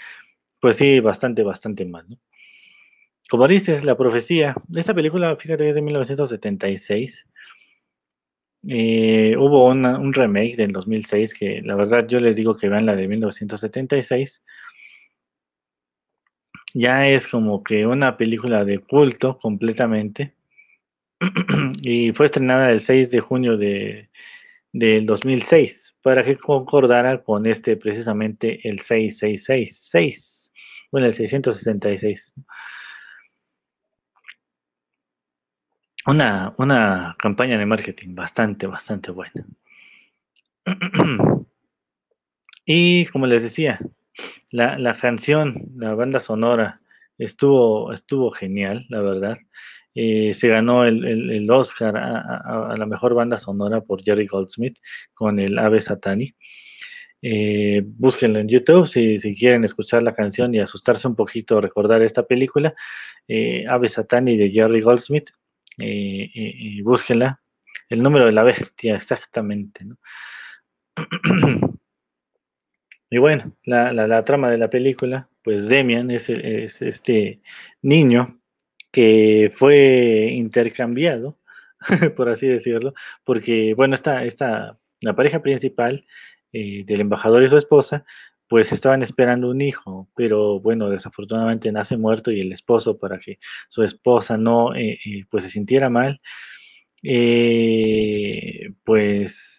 pues sí, bastante, bastante mal. Como dices, la profecía, esta película, fíjate, es de 1976, eh, hubo un remake del 2006 que la verdad yo les digo que vean la de 1976. Ya es como que una película de culto completamente. y fue estrenada el 6 de junio de, del 2006 para que concordara con este precisamente el 666, bueno, el 666 una, una campaña de marketing bastante, bastante buena. y como les decía, la, la, canción, la banda sonora, estuvo, estuvo genial, la verdad. Eh, se ganó el, el, el Oscar a, la mejor banda sonora por Jerry Goldsmith con el Ave Satani. Eh, búsquenlo en YouTube si, si, quieren escuchar la canción y asustarse un poquito, recordar esta película. Eh, Ave Satani de Jerry Goldsmith eh, búsquenla. El número de la bestia, exactamente. ¿no? y bueno, la, la, la, trama de la película, pues Demian es, es este niño que fue intercambiado, por así decirlo, porque, bueno, esta, esta, la pareja principal eh, del embajador y su esposa, pues estaban esperando un hijo, pero bueno, desafortunadamente nace muerto y el esposo para que su esposa no, eh, eh, pues se sintiera mal, eh, pues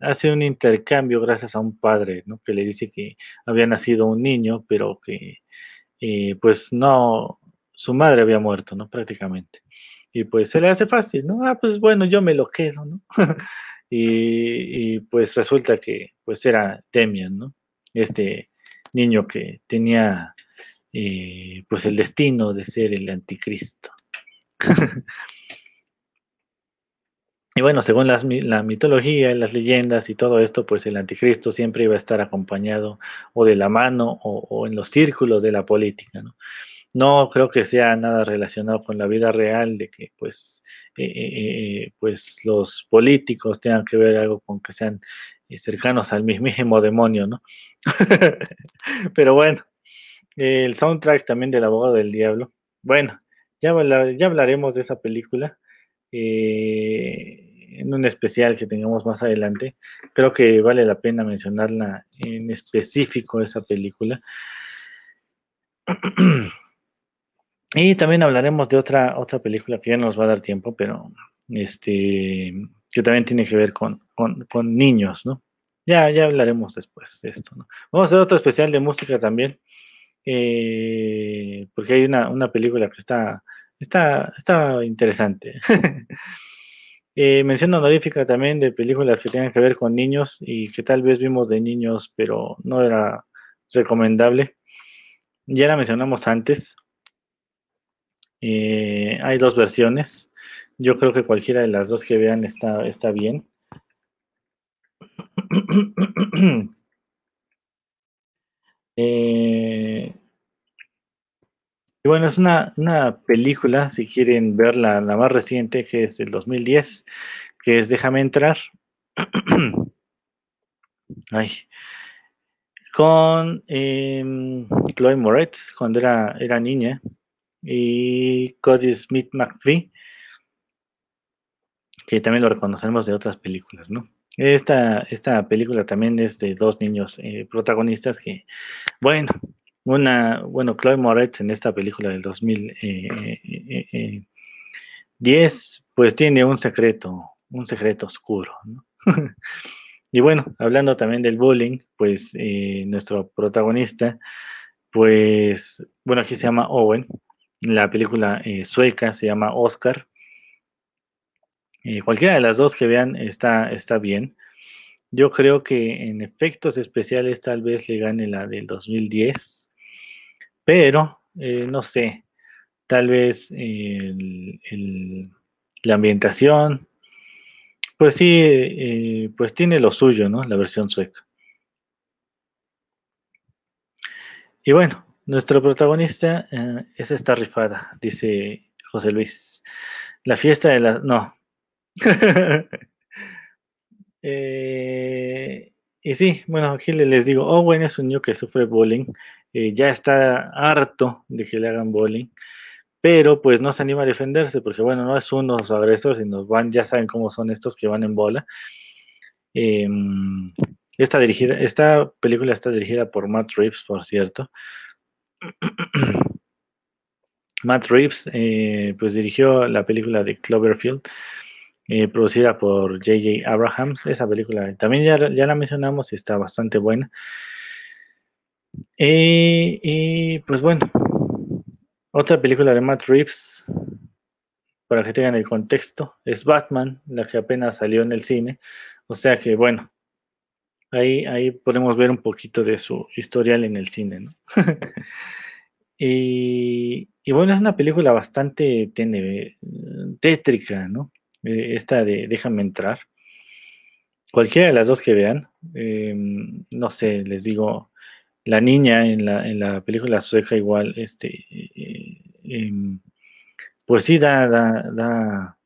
hace un intercambio gracias a un padre, ¿no? Que le dice que había nacido un niño, pero que eh, pues no, su madre había muerto, ¿no? Prácticamente. Y pues se le hace fácil, ¿no? Ah, pues bueno, yo me lo quedo, ¿no? y, y, pues resulta que pues era Demian, ¿no? este niño que tenía eh, pues el destino de ser el anticristo. y bueno, según las, la mitología, las leyendas y todo esto, pues el anticristo siempre iba a estar acompañado o de la mano o, en los círculos de la política, ¿no? No creo que sea nada relacionado con la vida real de que pues, eh, eh, pues los políticos tengan que ver algo con que sean cercanos al mismísimo demonio, ¿no? Pero bueno, el soundtrack también del abogado del diablo. Bueno, ya, ya hablaremos de esa película eh, en un especial que tengamos más adelante. Creo que vale la pena mencionarla en específico esa película. y también hablaremos de otra, otra película que ya nos va a dar tiempo, pero este que también tiene que ver con, con, con niños, ¿no? Ya, ya hablaremos después de esto, ¿no? Vamos a hacer otro especial de música también, eh, porque hay una, una, película que está, está, está interesante. Eh, mención honorífica también de películas que tengan que ver con niños y que tal vez vimos de niños, pero no era recomendable. Ya la mencionamos antes. Eh, hay dos versiones. Yo creo que cualquiera de las dos que vean está, está bien. Eh, y bueno, es una, una, película, si quieren ver la, más reciente, que es del 2010, que es Déjame entrar. Ay. Con eh, Chloe Moretz, cuando era, era niña, y Cody Smith McPhee, que también lo reconocemos de otras películas, ¿no? Esta, esta película también es de dos niños eh, protagonistas que, bueno, una, bueno, Chloe Moretz en esta película del 2010, pues tiene un secreto, un secreto oscuro, ¿no? y bueno, hablando también del bullying, pues eh, nuestro protagonista, pues, bueno, aquí se llama Owen, la película eh, sueca se llama Oscar, eh, cualquiera de las dos que vean está, está bien. Yo creo que en efectos especiales tal vez le gane la del 2010, pero eh, no sé, tal vez la ambientación, pues sí, eh, pues tiene lo suyo, ¿no? La versión sueca. Y bueno, nuestro protagonista eh, es esta rifada, dice José Luis. La fiesta de la... No, y sí, bueno, aquí les digo, Owen es un niño que sufre bullying, eh, ya está harto de que le hagan bullying, pero pues no se anima a defenderse, porque bueno, no es uno los agresores, sino van, ya saben cómo son estos que van en bola. Eh, esta, dirigida, esta película está dirigida por Matt Reeves, por cierto. Matt Reeves eh, pues dirigió la película de Cloverfield, eh, producida por J.J. Abrahams. Esa película también ya, ya, la mencionamos y está bastante buena. Y, y, pues bueno, otra película de Matt Reeves, para que tengan el contexto, es Batman, la que apenas salió en el cine. O sea que bueno, ahí, ahí podemos ver un poquito de su historial en el cine. ¿no? y, bueno, es una película bastante tétrica, ¿no? esta de Déjame entrar. Cualquiera de las dos que vean, eh, no sé, les digo, la niña en la, en la película sueca igual, este, eh, eh, pues sí da, da, da,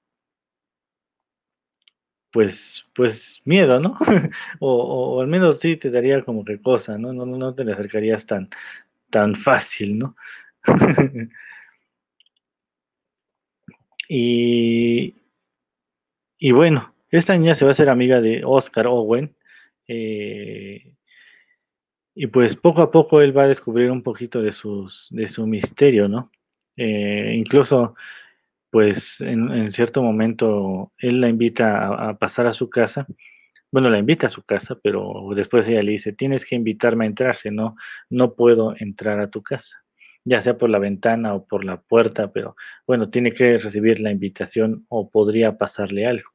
pues, pues miedo, ¿no? o, o, al menos sí te daría como que cosa, ¿no? No, no te le acercarías tan, tan fácil, ¿no? y, y bueno, esta niña se va a hacer amiga de Oscar Owen. Eh, y pues poco a poco él va a descubrir un poquito de, sus, de su misterio, ¿no? Eh, incluso, pues en, cierto momento él la invita a, a, pasar a su casa. Bueno, la invita a su casa, pero después ella le dice, tienes que invitarme a entrar, si no, no puedo entrar a tu casa, ya sea por la ventana o por la puerta, pero bueno, tiene que recibir la invitación o podría pasarle algo.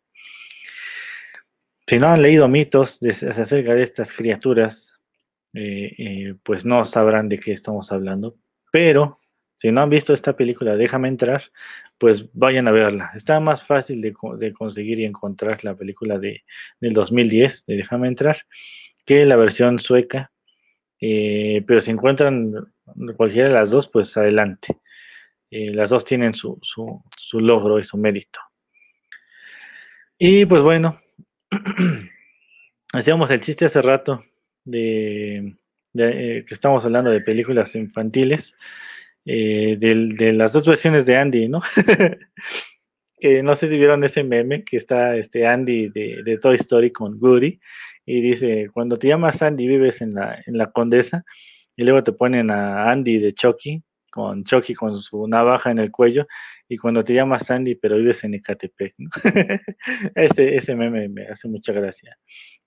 Si no han leído mitos de, acerca de estas criaturas, eh, eh, pues no sabrán de qué estamos hablando. Pero si no han visto esta película, déjame entrar, pues vayan a verla. Está más fácil de, de conseguir y encontrar la película de, del 2010, de Déjame entrar, que la versión sueca. Eh, pero si encuentran cualquiera de las dos, pues adelante. las dos tienen su, su, su logro y su mérito. Y pues bueno, hacíamos el chiste hace rato de, eh, que estamos hablando de películas infantiles, eh, de, las dos versiones de Andy, ¿no? que no sé si vieron ese meme que está este Andy de, de, Toy Story con Woody y dice, cuando te llamas Andy vives en la, en la Condesa y luego te ponen a Andy de Chucky con Chucky con su navaja en el cuello y cuando te llamas Sandy pero vives en Ecatepec, ¿no? ese, ese meme me hace mucha gracia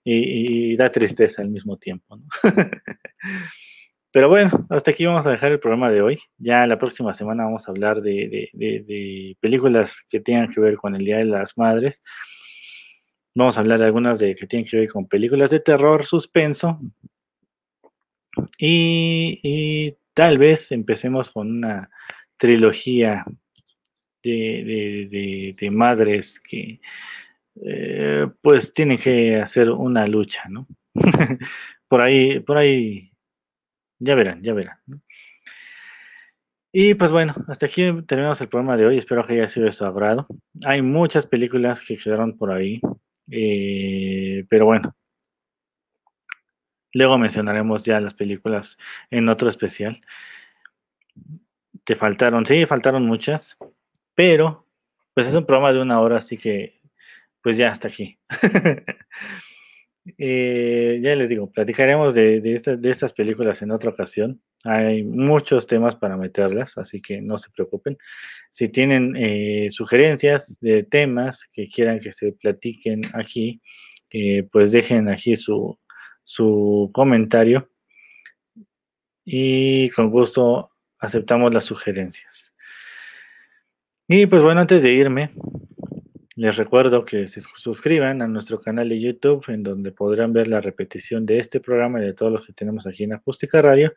y, da tristeza al mismo tiempo, ¿no? pero bueno, hasta aquí vamos a dejar el programa de hoy. Ya la próxima semana vamos a hablar de, de, de, de películas que tengan que ver con el Día de las Madres. Vamos a hablar de algunas de que tienen que ver con películas de terror, suspenso. Y, tal vez empecemos con una trilogía de, madres que eh, pues tienen que hacer una lucha, ¿no? por ahí, por ahí, ya verán, ya verán. Y pues bueno, hasta aquí terminamos el programa de hoy. Espero que haya sido de. Hay muchas películas que quedaron por ahí. Eh, pero bueno, luego mencionaremos ya las películas en otro especial. Te faltaron, sí, faltaron muchas, pero pues es un programa de una hora, así que pues ya hasta aquí. Eh, ya les digo, platicaremos de, estas películas en otra ocasión. Hay muchos temas para meterlas, así que no se preocupen. Si tienen eh, sugerencias de temas que quieran que se platiquen aquí, eh, pues dejen aquí su, su comentario y con gusto aceptamos las sugerencias. Y pues bueno, antes de irme, les recuerdo que se suscriban a nuestro canal de YouTube, en donde podrán ver la repetición de este programa y de todos los que tenemos aquí en Acústica Radio.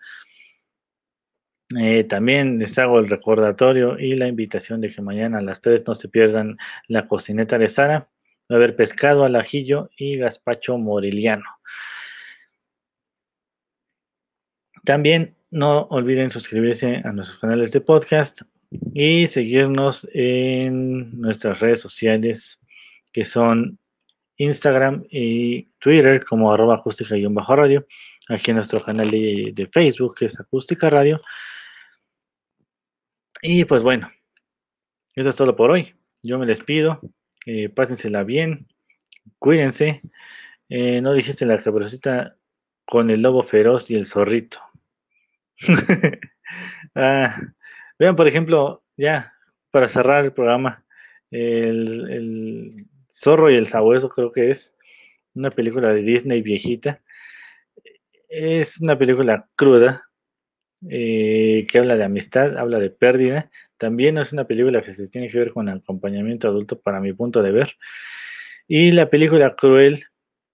Eh, también les hago el recordatorio y la invitación de que mañana a las 3 no se pierdan la cocineta de Sara. Va a haber pescado al ajillo y gazpacho moreliano. También no olviden suscribirse a nuestros canales de podcast y seguirnos en nuestras redes sociales que son Instagram y Twitter como arroba acústica-radio, aquí en nuestro canal de, Facebook que es acústica radio. Y pues bueno, eso es todo por hoy. Yo me despido, eh, pásensela bien, cuídense. Eh, no dijiste la cabrosita con el lobo feroz y el zorrito. ah, Vean, por ejemplo, ya para cerrar el programa, el, Zorro y el Sabueso creo que es una película de Disney viejita. Es una película cruda eh, que habla de amistad, habla de pérdida. También es una película que se tiene que ver con acompañamiento adulto para mi punto de ver. Y la película Cruel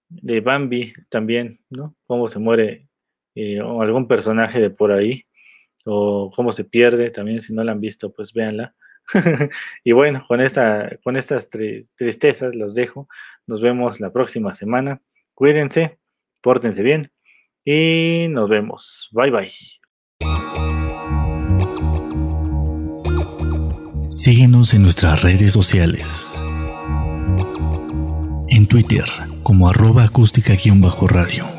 de Bambi también, ¿no? Cómo se muere eh, o algún personaje de por ahí o cómo se pierde, también si no la han visto, pues véanla. y bueno, con, esta, con estas tristezas los dejo. Nos vemos la próxima semana. Cuídense, pórtense bien y nos vemos. Bye bye. Síguenos en nuestras redes sociales. En Twitter como arroba acústica-radio